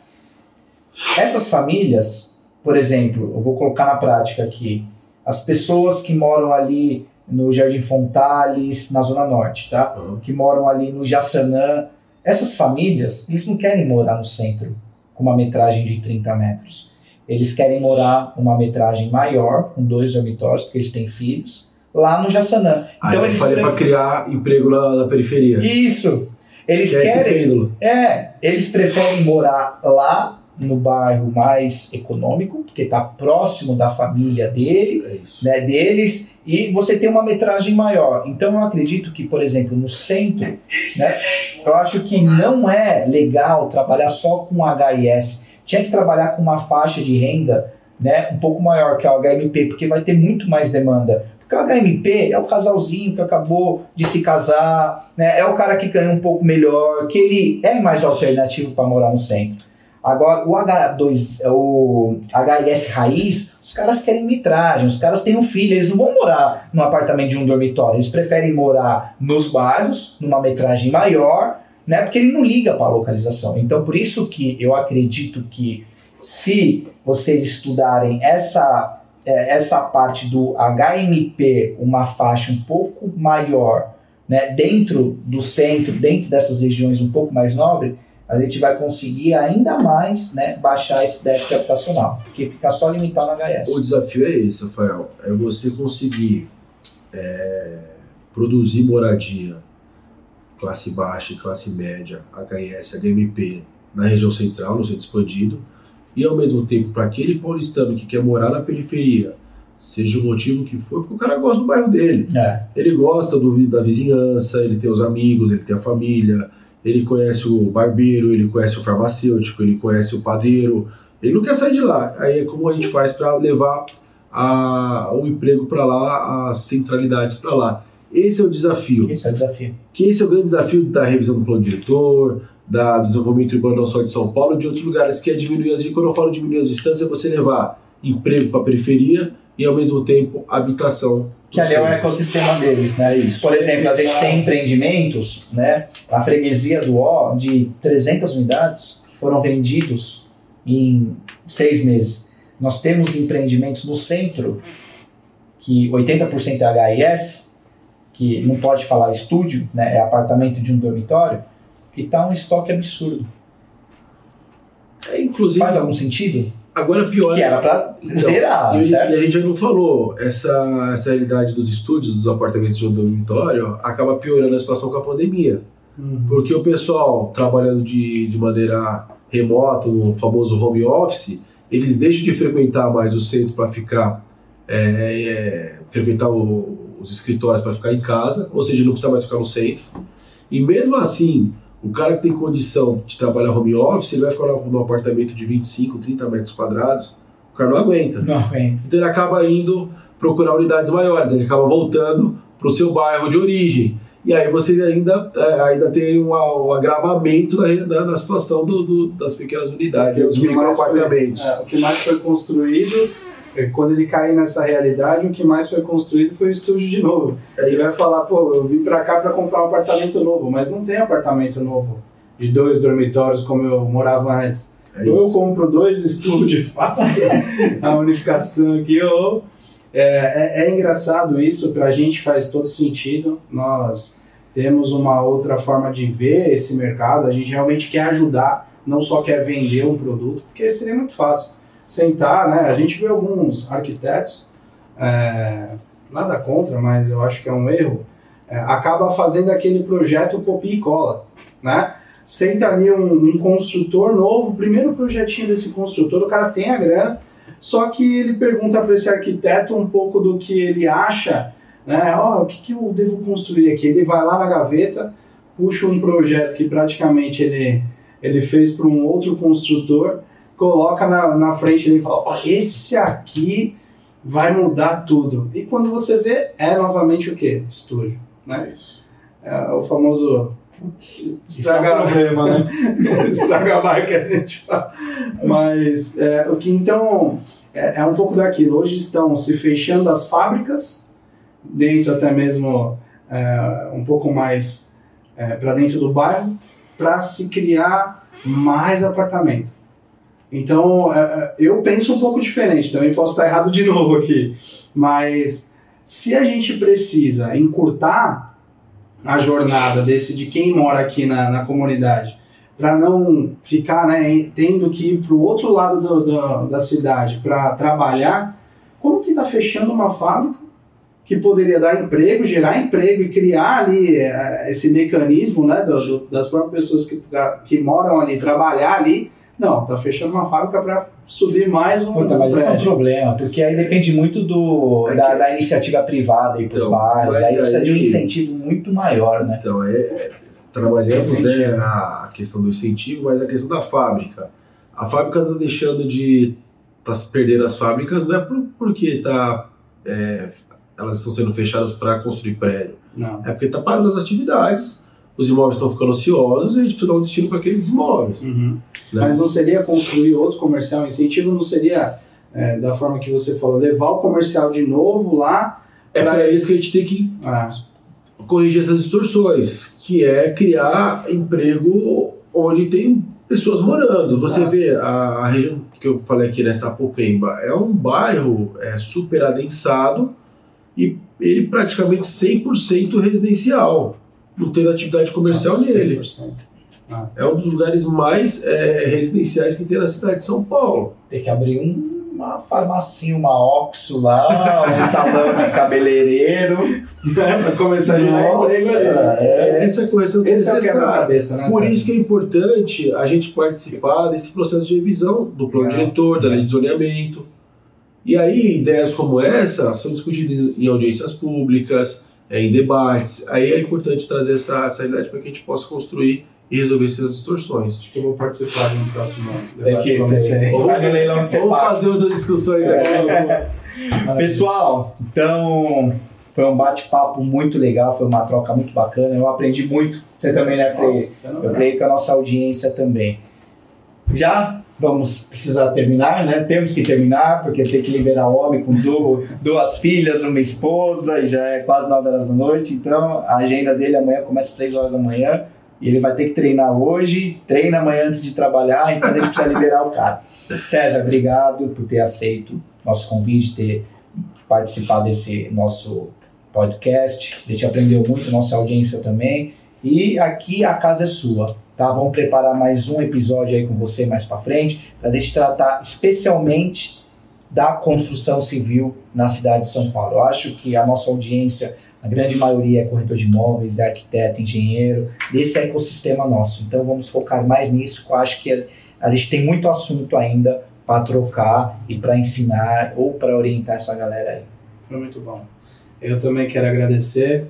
essas famílias, por exemplo, eu vou colocar na prática aqui, as pessoas que moram ali no Jardim Fontales, na Zona Norte, tá? que moram ali no Jaçanã, Essas famílias, eles não querem morar no centro com uma metragem de 30 metros. Eles querem morar uma metragem maior, com dois dormitórios, porque eles têm filhos, lá no Jaçanã. Então eles prefer... para criar emprego na, na periferia. Isso. Eles que querem. É, eles preferem morar lá no bairro mais econômico, porque está próximo da família dele, é né, deles, e você tem uma metragem maior. Então eu acredito que, por exemplo, no centro, né, eu acho que não é legal trabalhar só com HIS. Tinha que trabalhar com uma faixa de renda né, um pouco maior que o HMP, porque vai ter muito mais demanda. Porque o HMP é o casalzinho que acabou de se casar, né, é o cara que ganha um pouco melhor, que ele é mais alternativo para morar no centro. Agora, o H2, o HIS raiz, os caras querem metragem, os caras têm um filho, eles não vão morar num apartamento de um dormitório, eles preferem morar nos bairros, numa metragem maior, né? Porque ele não liga para a localização. Então, por isso que eu acredito que se vocês estudarem essa, é, essa parte do HMP, uma faixa um pouco maior, né? Dentro do centro, dentro dessas regiões um pouco mais nobres, a gente vai conseguir ainda mais né, baixar esse déficit habitacional, porque fica só limitado no HS. O desafio é esse, Rafael, é você conseguir é, produzir moradia classe baixa e classe média, HS, HMP, na região central, no centro expandido, e ao mesmo tempo para aquele paulistano que quer morar na periferia, seja o motivo que for, porque o cara gosta do bairro dele. É. Ele gosta do, da vizinhança, ele tem os amigos, ele tem a família, ele conhece o barbeiro, ele conhece o farmacêutico, ele conhece o padeiro, ele não quer sair de lá. Aí é como a gente faz para levar a, o emprego para lá, as centralidades para lá. Esse é o desafio. Esse é o desafio. Que esse é o grande desafio da revisão do plano diretor, da desenvolvimento urbano não só de São Paulo, de outros lugares, que é diminuir as. Quando eu falo diminuir as distâncias, é você levar emprego para a periferia e ao mesmo tempo habitação que ali é o ecossistema deles, né? Isso. Por exemplo, a gente tem empreendimentos, né? A freguesia do O, de 300 unidades, que foram vendidos em seis meses. Nós temos empreendimentos no centro, que 80% é HIS, que não pode falar estúdio, né? É apartamento de um dormitório, que está um estoque absurdo. É, inclusive, Faz algum sentido? Agora pior. Que era para então, zerar, e, certo? E a gente já não falou, essa, essa realidade dos estúdios, dos apartamentos de um dormitório, acaba piorando a situação com a pandemia. Uhum. Porque o pessoal trabalhando de, de maneira remota, no famoso home office, eles deixam de frequentar mais o centro para ficar. É, é, frequentar o, os escritórios para ficar em casa, ou seja, não precisa mais ficar no centro. E mesmo assim, o cara que tem condição de trabalhar home office, ele vai ficar num apartamento de 25, 30 metros quadrados, o cara não aguenta. Não aguenta. Então ele acaba indo procurar unidades maiores, ele acaba voltando para o seu bairro de origem. E aí você ainda, é, ainda tem um, um agravamento da, da, da situação do, do, das pequenas unidades, dos microapartamentos. É, o que mais foi construído é, quando ele cair nessa realidade, o que mais foi construído foi o estúdio de novo. É ele vai falar, pô, eu vim para cá para comprar um apartamento novo, mas não tem apartamento novo de dois dormitórios como eu morava antes. É ou eu compro dois estúdios, faço a unificação aqui, ou... É, é, é engraçado isso, para a gente faz todo sentido. Nós temos uma outra forma de ver esse mercado, a gente realmente quer ajudar, não só quer vender um produto, porque seria muito fácil sentar, né? A gente vê alguns arquitetos, é, nada contra, mas eu acho que é um erro, é, acaba fazendo aquele projeto copia e cola, né? Senta ali um, um construtor novo, primeiro projetinho desse construtor, o cara tem a grana, só que ele pergunta para esse arquiteto um pouco do que ele acha, né? Oh, o que, que eu devo construir aqui? Ele vai lá na gaveta, puxa um projeto que praticamente ele, ele fez para um outro construtor coloca na, na frente dele e fala: esse aqui vai mudar tudo. E quando você vê, é novamente o que? Estúdio. Né? É o famoso estraga é problema, né? estraga a marca que a gente fala. Mas é, o que então é, é, um pouco daquilo. Hoje estão se fechando as fábricas, dentro até mesmo é, um pouco mais é, para dentro do bairro, para se criar mais apartamento. Então, é, é, eu penso um pouco diferente, também posso estar errado de novo aqui, mas se a gente precisa encurtar a jornada desse de quem mora aqui na, na comunidade, para não ficar né, tendo que ir para o outro lado do, do, da cidade para trabalhar, como que está fechando uma fábrica que poderia dar emprego, gerar emprego e criar ali é, esse mecanismo né, do, das próprias pessoas que, que moram ali, trabalhar ali, não, está fechando uma fábrica para subir mais um. Puta, mas isso é um problema, porque aí depende muito do, é da, da, iniciativa privada e para os então, bairros. Aí precisa aí, de um incentivo muito maior, né? Então, é, é trabalhamos né, a questão do incentivo, mas a questão da fábrica. A fábrica está deixando de. está perdendo as fábricas, não é por, porque está. É, elas estão sendo fechadas para construir prédio. Não. É porque está parando as atividades os imóveis estão ficando ociosos e a gente precisa dar um destino para aqueles imóveis. Uhum. Né? Mas não seria construir outro comercial? O incentivo não seria, é, da forma que você falou, levar o comercial de novo lá? É para isso que a gente tem que ah. corrigir essas distorções, que é criar emprego onde tem pessoas morando. Exato. Você vê a, a, região que eu falei aqui nessa Popemba, é um bairro é, super adensado e ele praticamente 100% residencial não tendo atividade comercial Nossa, nele. Ah. É um dos lugares mais é, residenciais que tem na cidade de São Paulo. Tem que abrir um, uma farmacinha, uma Oxo lá, um salão de cabeleireiro. É, para começar a gerar emprego é, Essa correção é necessária. Né, Por isso que é importante a gente participar desse processo de revisão do plano é. diretor, da lei de zoneamento. E aí, ideias como essa são discutidas em audiências públicas, é, em debates. Aí é importante trazer essa, essa ideia para que a gente possa construir e resolver essas distorções. Acho que eu vou participar no próximo debate. Tem. Vamos, vamos fazer outras discussões aqui. É. Pessoal, então foi um bate-papo muito legal, foi uma troca muito bacana. Eu aprendi muito. Você também, né, Frei? Eu creio que a nossa audiência também. Já vamos precisar terminar, né? Temos que terminar, porque tem que liberar homem com duas, duas filhas, uma esposa, e já é quase 9 horas da noite. Então, a agenda dele amanhã começa às 6 horas da manhã. E ele vai ter que treinar hoje, treina amanhã antes de trabalhar, então a gente precisa liberar o cara. Sérgio, obrigado por ter aceito nosso convite, ter participado desse nosso podcast. A gente aprendeu muito, nossa audiência também. E aqui a casa é sua. Tá? Vamos preparar mais um episódio aí com você mais para frente, para a gente tratar especialmente da construção civil na cidade de São Paulo. Eu acho que a nossa audiência, a grande maioria é corretor de imóveis, é arquiteto, engenheiro, desse ecossistema nosso. Então vamos focar mais nisso, eu acho que a gente tem muito assunto ainda para trocar e para ensinar ou para orientar essa galera aí. Foi muito bom. Eu também quero agradecer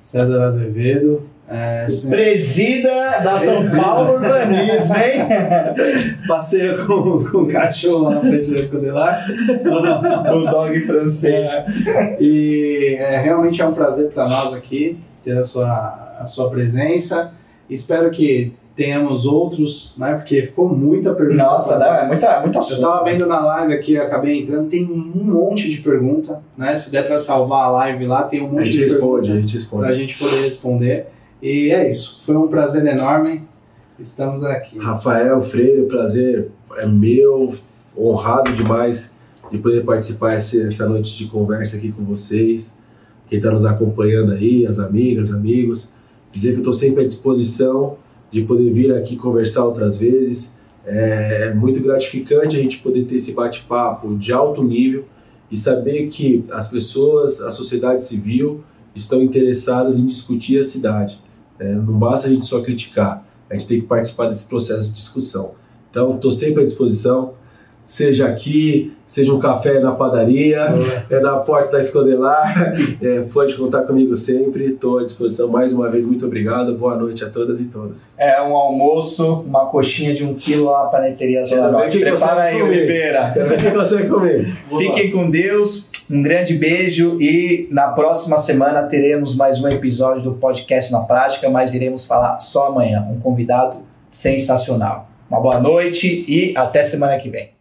César Azevedo, é, Presida da São Paulo Urbanismo, hein? Passeio com, com o cachorro lá na frente da escodelar. o dog francês. É, e é, realmente é um prazer para nós aqui ter a sua, a sua presença. Espero que tenhamos outros, né? Porque ficou muita pergunta. Nossa, não, é muita, muita Eu estava vendo na live aqui, acabei entrando, tem um monte de pergunta, né? Se der para salvar a live lá, tem um monte de responde, pergunta. A gente responde. Para a gente poder responder. E é isso. Foi um prazer enorme. Estamos aqui. Rafael Freire, prazer é meu, honrado demais de poder participar essa noite de conversa aqui com vocês. Quem está nos acompanhando aí, as amigas, amigos. Dizer que eu estou sempre à disposição de poder vir aqui conversar outras vezes. É muito gratificante a gente poder ter esse bate-papo de alto nível e saber que as pessoas, a sociedade civil, estão interessadas em discutir a cidade. É, não basta a gente só criticar, a gente tem que participar desse processo de discussão. Então, estou sempre à disposição, seja aqui, seja um café na padaria, é na porta da Escodelar, é, pode contar comigo sempre, estou à disposição mais uma vez, muito obrigado, boa noite a todas e todos. É um almoço, uma coxinha de um quilo lá para a Paneteria Zona Norte, prepara aí, comer. Oliveira. Quero ver quem consegue comer. Fiquem com Deus, um grande beijo e na próxima semana teremos mais um episódio do podcast na prática, mas iremos falar só amanhã. Um convidado sensacional. Uma boa noite e até semana que vem.